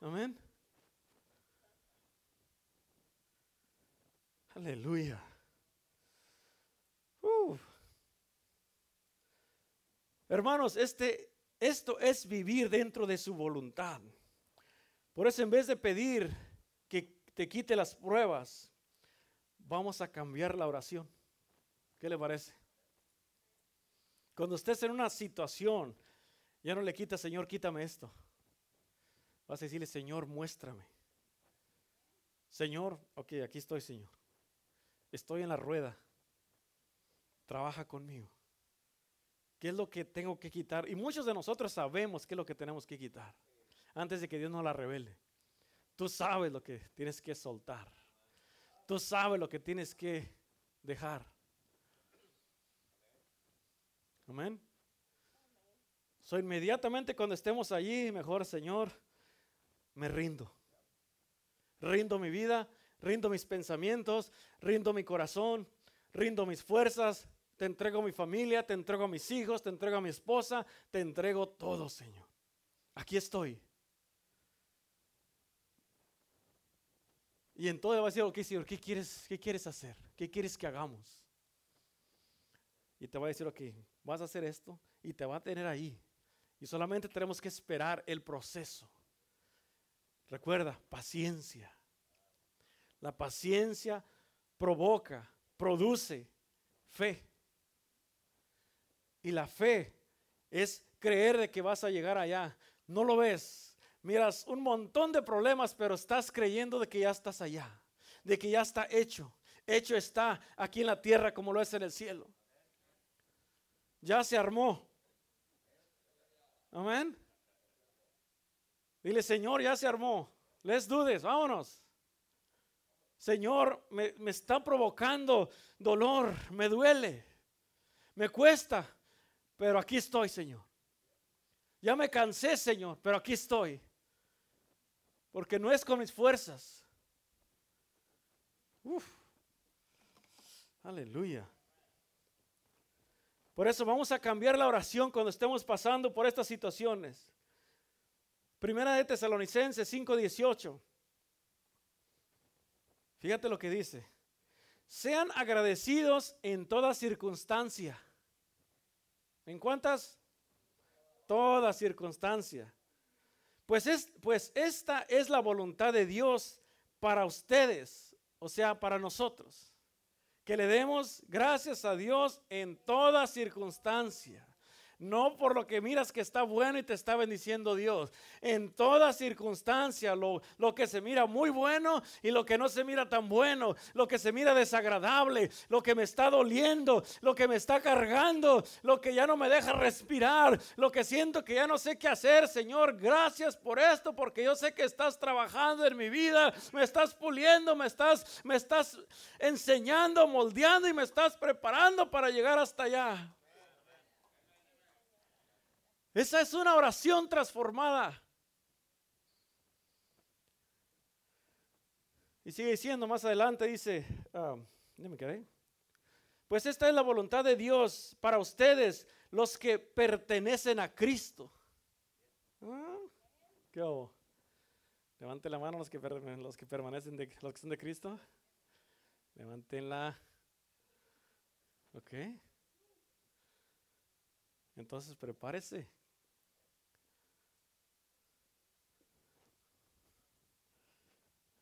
Amén. Aleluya. Hermanos, este, esto es vivir dentro de su voluntad. Por eso en vez de pedir que te quite las pruebas, vamos a cambiar la oración. ¿Qué le parece? Cuando estés en una situación, ya no le quita, Señor, quítame esto. Vas a decirle, Señor, muéstrame. Señor, ok, aquí estoy, Señor. Estoy en la rueda. Trabaja conmigo. ¿Qué es lo que tengo que quitar? Y muchos de nosotros sabemos qué es lo que tenemos que quitar antes de que Dios nos la revele. Tú sabes lo que tienes que soltar. Tú sabes lo que tienes que dejar. Amén. So inmediatamente cuando estemos allí, mejor Señor, me rindo. Rindo mi vida, rindo mis pensamientos, rindo mi corazón, rindo mis fuerzas, te entrego mi familia, te entrego a mis hijos, te entrego a mi esposa, te entrego todo, Señor. Aquí estoy. Y entonces va a decir, ok, Señor, ¿qué quieres, ¿qué quieres hacer? ¿Qué quieres que hagamos? Y te va a decir, ok, vas a hacer esto y te va a tener ahí. Y solamente tenemos que esperar el proceso. Recuerda, paciencia. La paciencia provoca, produce fe. Y la fe es creer de que vas a llegar allá. No lo ves, miras un montón de problemas, pero estás creyendo de que ya estás allá, de que ya está hecho. Hecho está aquí en la tierra como lo es en el cielo. Ya se armó. Amén. Dile, Señor, ya se armó. Les dudes, vámonos. Señor, me, me está provocando dolor, me duele, me cuesta, pero aquí estoy, Señor. Ya me cansé, Señor, pero aquí estoy. Porque no es con mis fuerzas. Uf. Aleluya. Por eso vamos a cambiar la oración cuando estemos pasando por estas situaciones. Primera de Tesalonicenses 5:18. Fíjate lo que dice. Sean agradecidos en toda circunstancia. ¿En cuántas? Toda circunstancia. Pues, es, pues esta es la voluntad de Dios para ustedes, o sea, para nosotros. Que le demos gracias a Dios en toda circunstancia no por lo que miras que está bueno y te está bendiciendo Dios. En toda circunstancia, lo, lo, que se mira muy bueno y lo que no se mira tan bueno, lo que se mira desagradable, lo que me está doliendo, lo que me está cargando, lo que ya no me deja respirar, lo que siento que ya no sé qué hacer, Señor, gracias por esto, porque yo sé que estás trabajando en mi vida, me estás puliendo, me estás, me estás enseñando, moldeando y me estás preparando para llegar hasta allá. Esa es una oración transformada. Y sigue diciendo más adelante, dice, ah, Pues esta es la voluntad de Dios para ustedes, los que pertenecen a Cristo. Ah. Levante la mano los que, los que permanecen, de, los que son de Cristo. Levantenla. Ok. Entonces prepárese.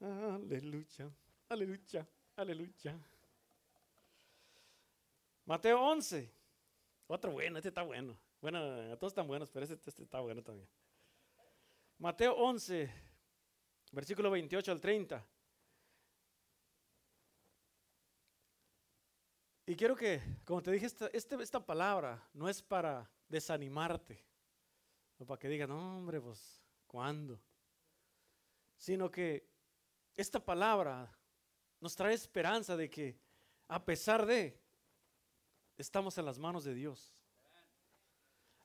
Aleluya, aleluya, aleluya. Mateo 11. Otro bueno, este está bueno. Bueno, todos están buenos, pero este, este está bueno también. Mateo 11, versículo 28 al 30. Y quiero que, como te dije, esta, este, esta palabra no es para desanimarte, o para que digan, no, hombre, pues, ¿cuándo? Sino que esta palabra nos trae esperanza de que a pesar de, estamos en las manos de Dios.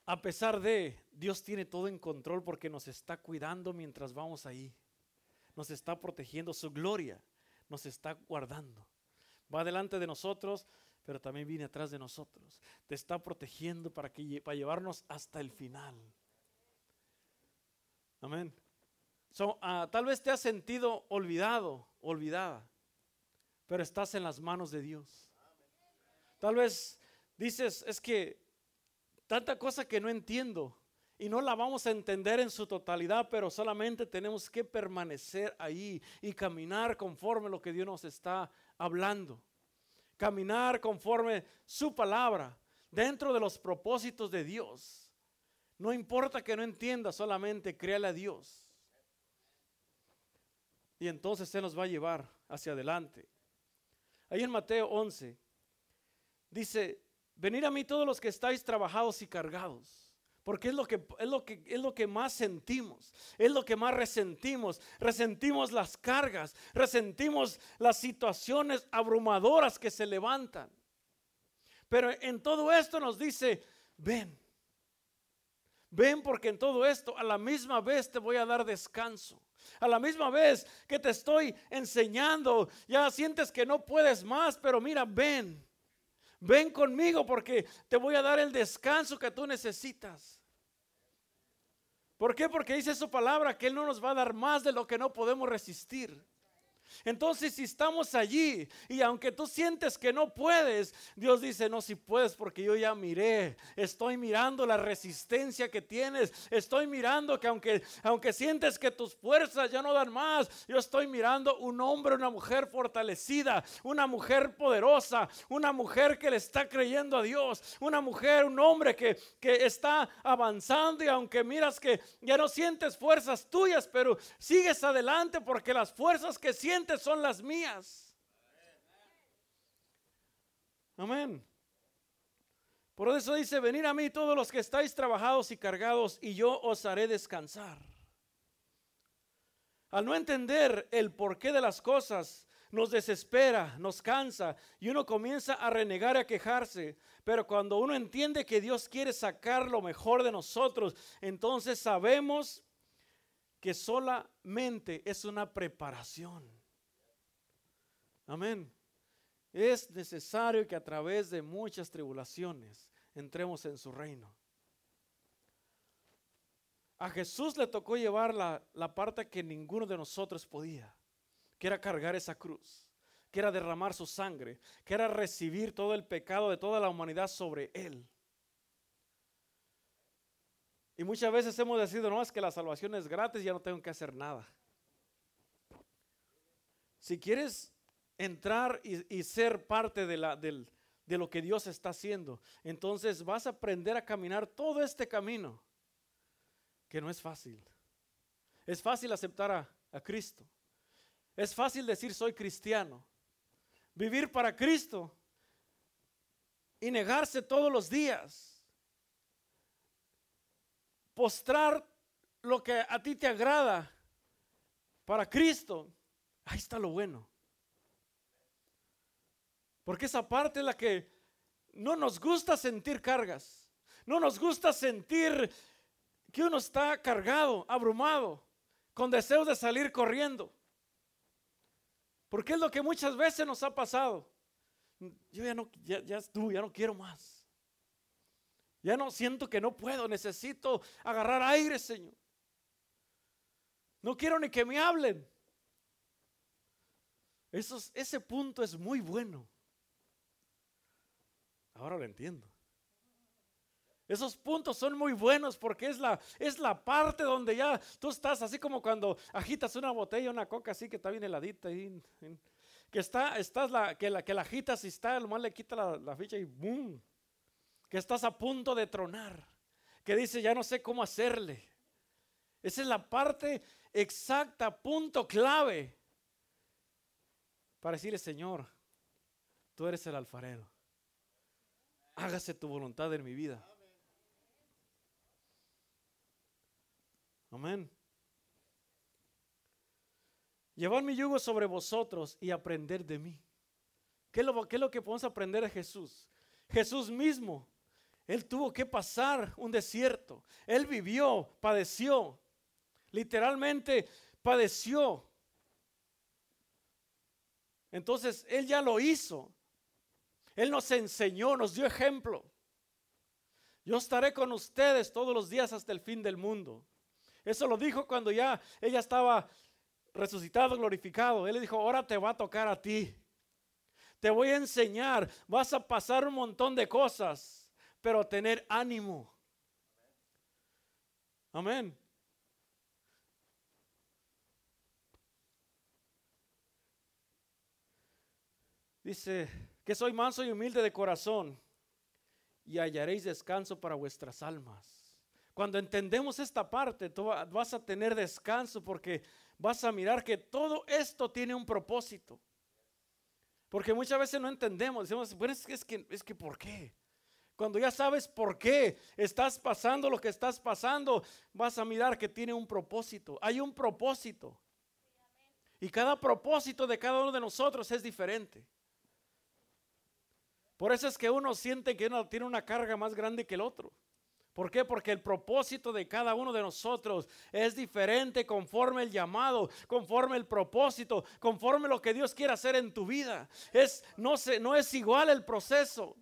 A pesar de, Dios tiene todo en control porque nos está cuidando mientras vamos ahí. Nos está protegiendo su gloria, nos está guardando. Va delante de nosotros, pero también viene atrás de nosotros. Te está protegiendo para, que, para llevarnos hasta el final. Amén. Ah, tal vez te has sentido olvidado, olvidada. pero estás en las manos de Dios. Tal vez dices, es que tanta cosa que no entiendo y no la vamos a entender en su totalidad, pero solamente tenemos que permanecer ahí y caminar conforme lo que Dios nos está hablando. Caminar conforme su palabra, dentro de los propósitos de Dios. No importa que no entienda, solamente créale a Dios. Y entonces Él nos va a llevar hacia adelante. Ahí en Mateo 11 dice, venid a mí todos los que estáis trabajados y cargados. Porque es lo, que, es, lo que, es lo que más sentimos, es lo que más resentimos. Resentimos las cargas, resentimos las situaciones abrumadoras que se levantan. Pero en todo esto nos dice, ven, ven porque en todo esto a la misma vez te voy a dar descanso. A la misma vez que te estoy enseñando, ya sientes que no puedes más, pero mira, ven. Ven conmigo porque te voy a dar el descanso que tú necesitas. ¿Por qué? Porque dice su palabra que Él no nos va a dar más de lo que no podemos resistir. Entonces, si estamos allí y aunque tú sientes que no puedes, Dios dice, no, si puedes porque yo ya miré, estoy mirando la resistencia que tienes, estoy mirando que aunque, aunque sientes que tus fuerzas ya no dan más, yo estoy mirando un hombre, una mujer fortalecida, una mujer poderosa, una mujer que le está creyendo a Dios, una mujer, un hombre que, que está avanzando y aunque miras que ya no sientes fuerzas tuyas, pero sigues adelante porque las fuerzas que sientes son las mías. Amén. Por eso dice, venid a mí todos los que estáis trabajados y cargados y yo os haré descansar. Al no entender el porqué de las cosas, nos desespera, nos cansa y uno comienza a renegar y a quejarse. Pero cuando uno entiende que Dios quiere sacar lo mejor de nosotros, entonces sabemos que solamente es una preparación. Amén. Es necesario que a través de muchas tribulaciones entremos en su reino. A Jesús le tocó llevar la, la, parte que ninguno de nosotros podía, que era cargar esa cruz, que era derramar su sangre, que era recibir todo el pecado de toda la humanidad sobre él. Y muchas veces hemos decidido, no, es que la salvación es gratis, ya no tengo que hacer nada. Si quieres entrar y, ser parte de, la, de lo que Dios está haciendo. Entonces vas a aprender a caminar todo este camino, que no es fácil. Es fácil aceptar a, a Cristo. Es fácil decir soy cristiano. Vivir para Cristo y negarse todos los días. Postrar lo que a ti te agrada para Cristo. Ahí está lo bueno. Porque esa parte es la que no nos gusta sentir cargas. No nos gusta sentir que uno está cargado, abrumado, con deseos de salir corriendo. Porque es lo que muchas veces nos ha pasado. Yo ya no, ya, ya ya no quiero más. Ya no siento que no puedo, necesito agarrar aire, Señor. No quiero ni que me hablen. Eso, ese punto es muy bueno. Ahora lo entiendo. Esos puntos son muy buenos porque es la, es la parte donde ya tú estás así como cuando agitas una botella, una coca así que está bien heladita y, que está, estás la, que la que la agitas y está, lo más le quita la, la ficha y boom, que estás a punto de tronar, que dice ya no sé cómo hacerle. Esa es la parte exacta, punto clave para decirle, Señor, tú eres el alfarero hágase tu voluntad en mi vida. Amén. Llevar mi yugo sobre vosotros y aprender de mí. ¿Qué es, lo, ¿Qué es lo que podemos aprender de Jesús? Jesús mismo, Él tuvo que pasar un desierto. Él vivió, padeció. Literalmente padeció. Entonces, Él ya lo hizo. Él nos enseñó, nos dio ejemplo. Yo estaré con ustedes todos los días hasta el fin del mundo. Eso lo dijo cuando ya ella estaba resucitado, glorificado. Él le dijo, ahora te va a tocar a ti. te voy a enseñar, vas a pasar un montón de cosas, pero tener ánimo. Amén. Dice que soy manso y humilde de corazón y hallaréis descanso para vuestras almas. Cuando entendemos esta parte, tú vas a tener descanso porque vas a mirar que todo esto tiene un propósito. Porque muchas veces no entendemos, decimos, bueno, es que, es que, es que ¿por qué? Cuando ya sabes por qué estás pasando lo que estás pasando, vas a mirar que tiene un propósito. Hay un propósito. Y cada propósito de cada uno de nosotros es diferente. Por eso es que uno siente que uno tiene una carga más grande que el otro. ¿Por qué? Porque el propósito de cada uno de nosotros es diferente conforme el llamado, conforme el propósito, conforme lo que Dios quiere hacer en tu vida. Es, no, se, no es igual el proceso.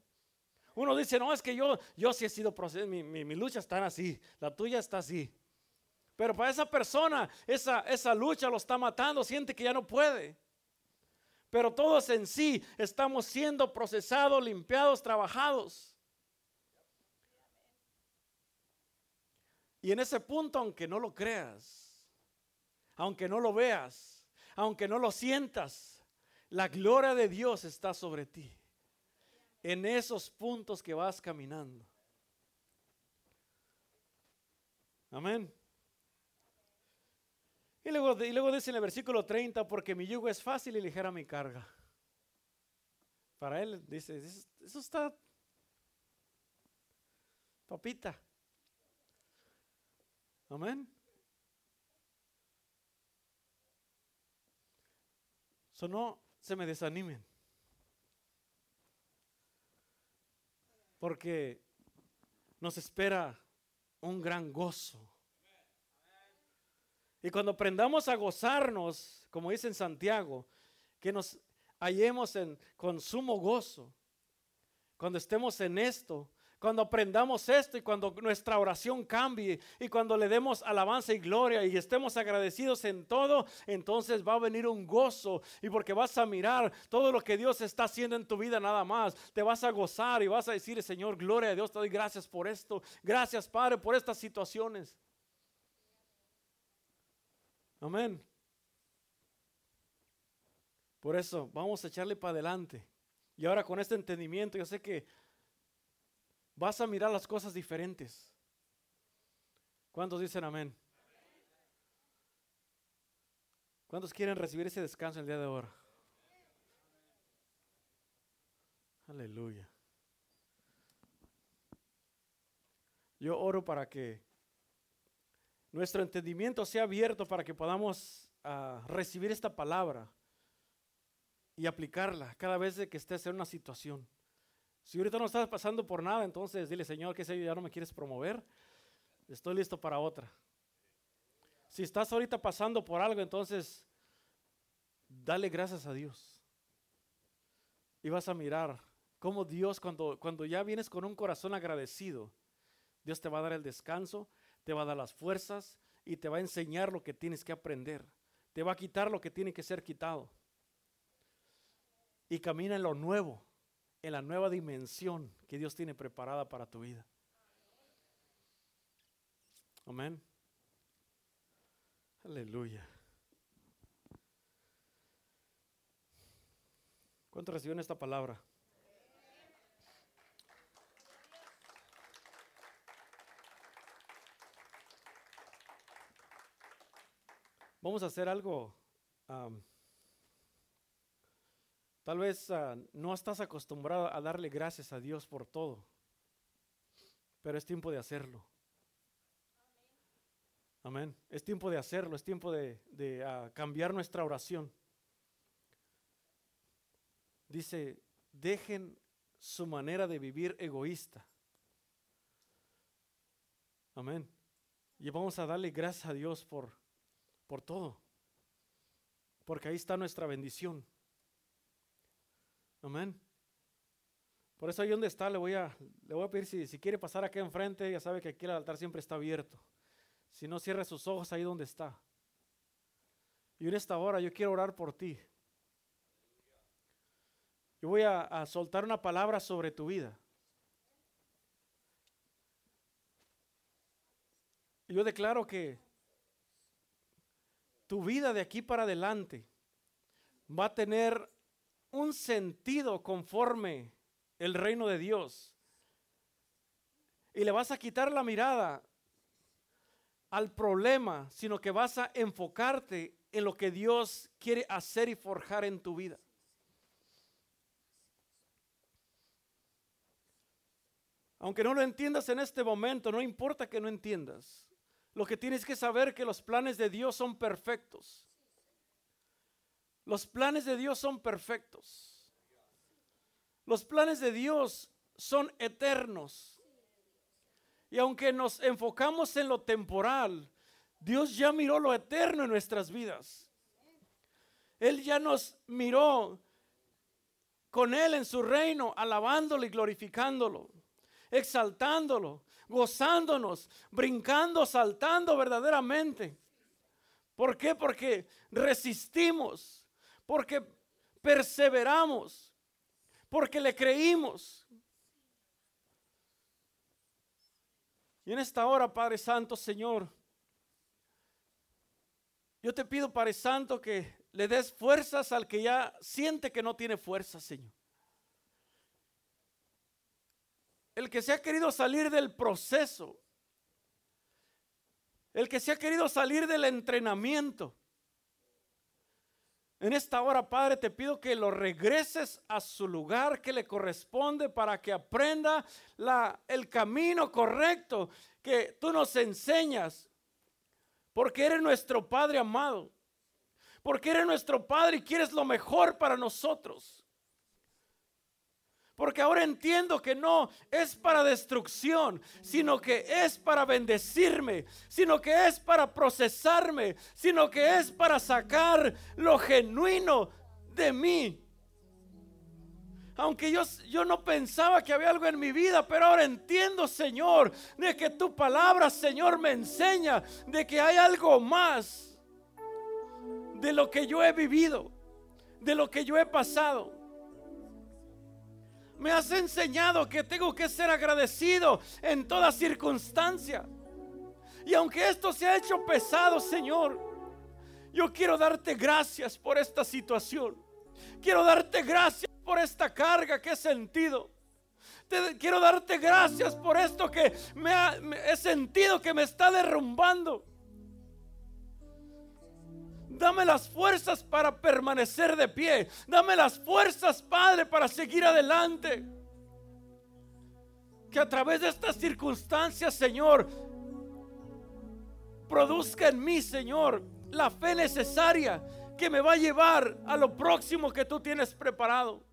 Uno dice, no, es que yo, yo sí he sido proceso, mi, mi, mi lucha está así, la tuya está así. Pero para esa persona, esa, esa lucha lo está matando, siente que ya no puede. Pero todos en sí estamos siendo procesados, limpiados, trabajados. Y en ese punto, aunque no lo creas, aunque no lo veas, aunque no lo sientas, la gloria de Dios está sobre ti. En esos puntos que vas caminando. Amén. Y luego, y luego dice en el versículo 30, porque mi yugo es fácil y ligera mi carga. Para él dice, eso está papita. Amén. So no se me desanimen. Porque nos espera un gran gozo. Y cuando aprendamos a gozarnos, como dice en Santiago, que nos hallemos en consumo gozo, cuando estemos en esto, cuando aprendamos esto y cuando nuestra oración cambie y cuando le demos alabanza y gloria y estemos agradecidos en todo, entonces va a venir un gozo y porque vas a mirar todo lo que Dios está haciendo en tu vida nada más, te vas a gozar y vas a decir, Señor, gloria a Dios, te doy gracias por esto, gracias Padre por estas situaciones. Amén. Por eso, vamos a echarle para adelante. Y ahora con este entendimiento, yo sé que vas a mirar las cosas diferentes. ¿Cuántos dicen amén? ¿Cuántos quieren recibir ese descanso el día de hoy? Aleluya. Yo oro para que nuestro entendimiento sea abierto para que podamos ah, recibir esta palabra y aplicarla cada vez que estés en una situación. Si ahorita no estás pasando por nada, entonces dile, Señor, que sé ya no me quieres promover, estoy listo para otra. Si estás ahorita pasando por algo, entonces dale gracias a Dios. Y vas a mirar cómo Dios, cuando, cuando ya vienes con un corazón agradecido, Dios te va a dar el descanso te va a dar las fuerzas y te va a enseñar lo que tienes que aprender. Te va a quitar lo que tiene que ser quitado. Y camina en lo nuevo, en la nueva dimensión que Dios tiene preparada para tu vida. Amén. Aleluya. ¿Cuánto recibió en esta palabra? Vamos a hacer algo. tal vez ah, no estás acostumbrado a darle gracias a Dios por todo, pero es tiempo de hacerlo. Amén. Es tiempo de hacerlo, es tiempo de, ah, cambiar nuestra oración. Dice, dejen su manera de vivir egoísta. Amén. Y vamos a darle gracias a Dios por por todo. Porque ahí está nuestra bendición. Amén. Por eso ahí donde está, le voy a, le voy a pedir si, si quiere pasar aquí enfrente, ya sabe que aquí el altar siempre está abierto. Si no, cierre sus ojos ahí donde está. Y en esta hora yo quiero orar por ti. Yo voy a, a soltar una palabra sobre tu vida. Y Yo declaro que tu vida de aquí para adelante va a tener un sentido conforme el reino de Dios. Y le vas a quitar la mirada al problema, sino que vas a enfocarte en lo que Dios quiere hacer y forjar en tu vida. Aunque no lo entiendas en este momento, no importa que no entiendas. Lo que tienes que saber que los planes de Dios son perfectos. Los planes de Dios son perfectos. Los planes de Dios son eternos. Y aunque nos enfocamos en lo temporal, Dios ya miró lo eterno en nuestras vidas. Él ya nos miró con Él en su reino, alabándolo y glorificándolo, exaltándolo, gozándonos, brincando, saltando verdaderamente. ¿Por qué? Porque resistimos, porque perseveramos, porque le creímos. Y en esta hora, Padre Santo, Señor, yo te pido, Padre Santo, que le des fuerzas al que ya siente que no tiene fuerza, Señor. El que se ha querido salir del proceso. El que se ha querido salir del entrenamiento. En esta hora, Padre, te pido que lo regreses a su lugar que le corresponde para que aprenda el camino correcto que tú nos enseñas. Porque eres nuestro Padre amado. Porque eres nuestro Padre y quieres lo mejor para nosotros. Porque ahora entiendo que no es para destrucción, sino que es para bendecirme, sino que es para procesarme, sino que es para sacar lo genuino de mí. Aunque yo, yo no pensaba que había algo en mi vida, pero ahora entiendo, Señor, de que tu palabra, Señor, me enseña de que hay algo más de lo que yo he vivido, de lo que yo he pasado. Me has enseñado que tengo que ser agradecido en toda circunstancia. Y aunque esto se ha hecho pesado, Señor, yo quiero darte gracias por esta situación. Quiero darte gracias por esta carga que he sentido. Quiero darte gracias por esto que me he sentido que me está derrumbando. Dame las fuerzas para permanecer de pie. Dame las fuerzas, Padre, para seguir adelante. Que a través de estas circunstancias, Señor, produzca en mí, Señor, la fe necesaria que me va a llevar a lo próximo que tú tienes preparado.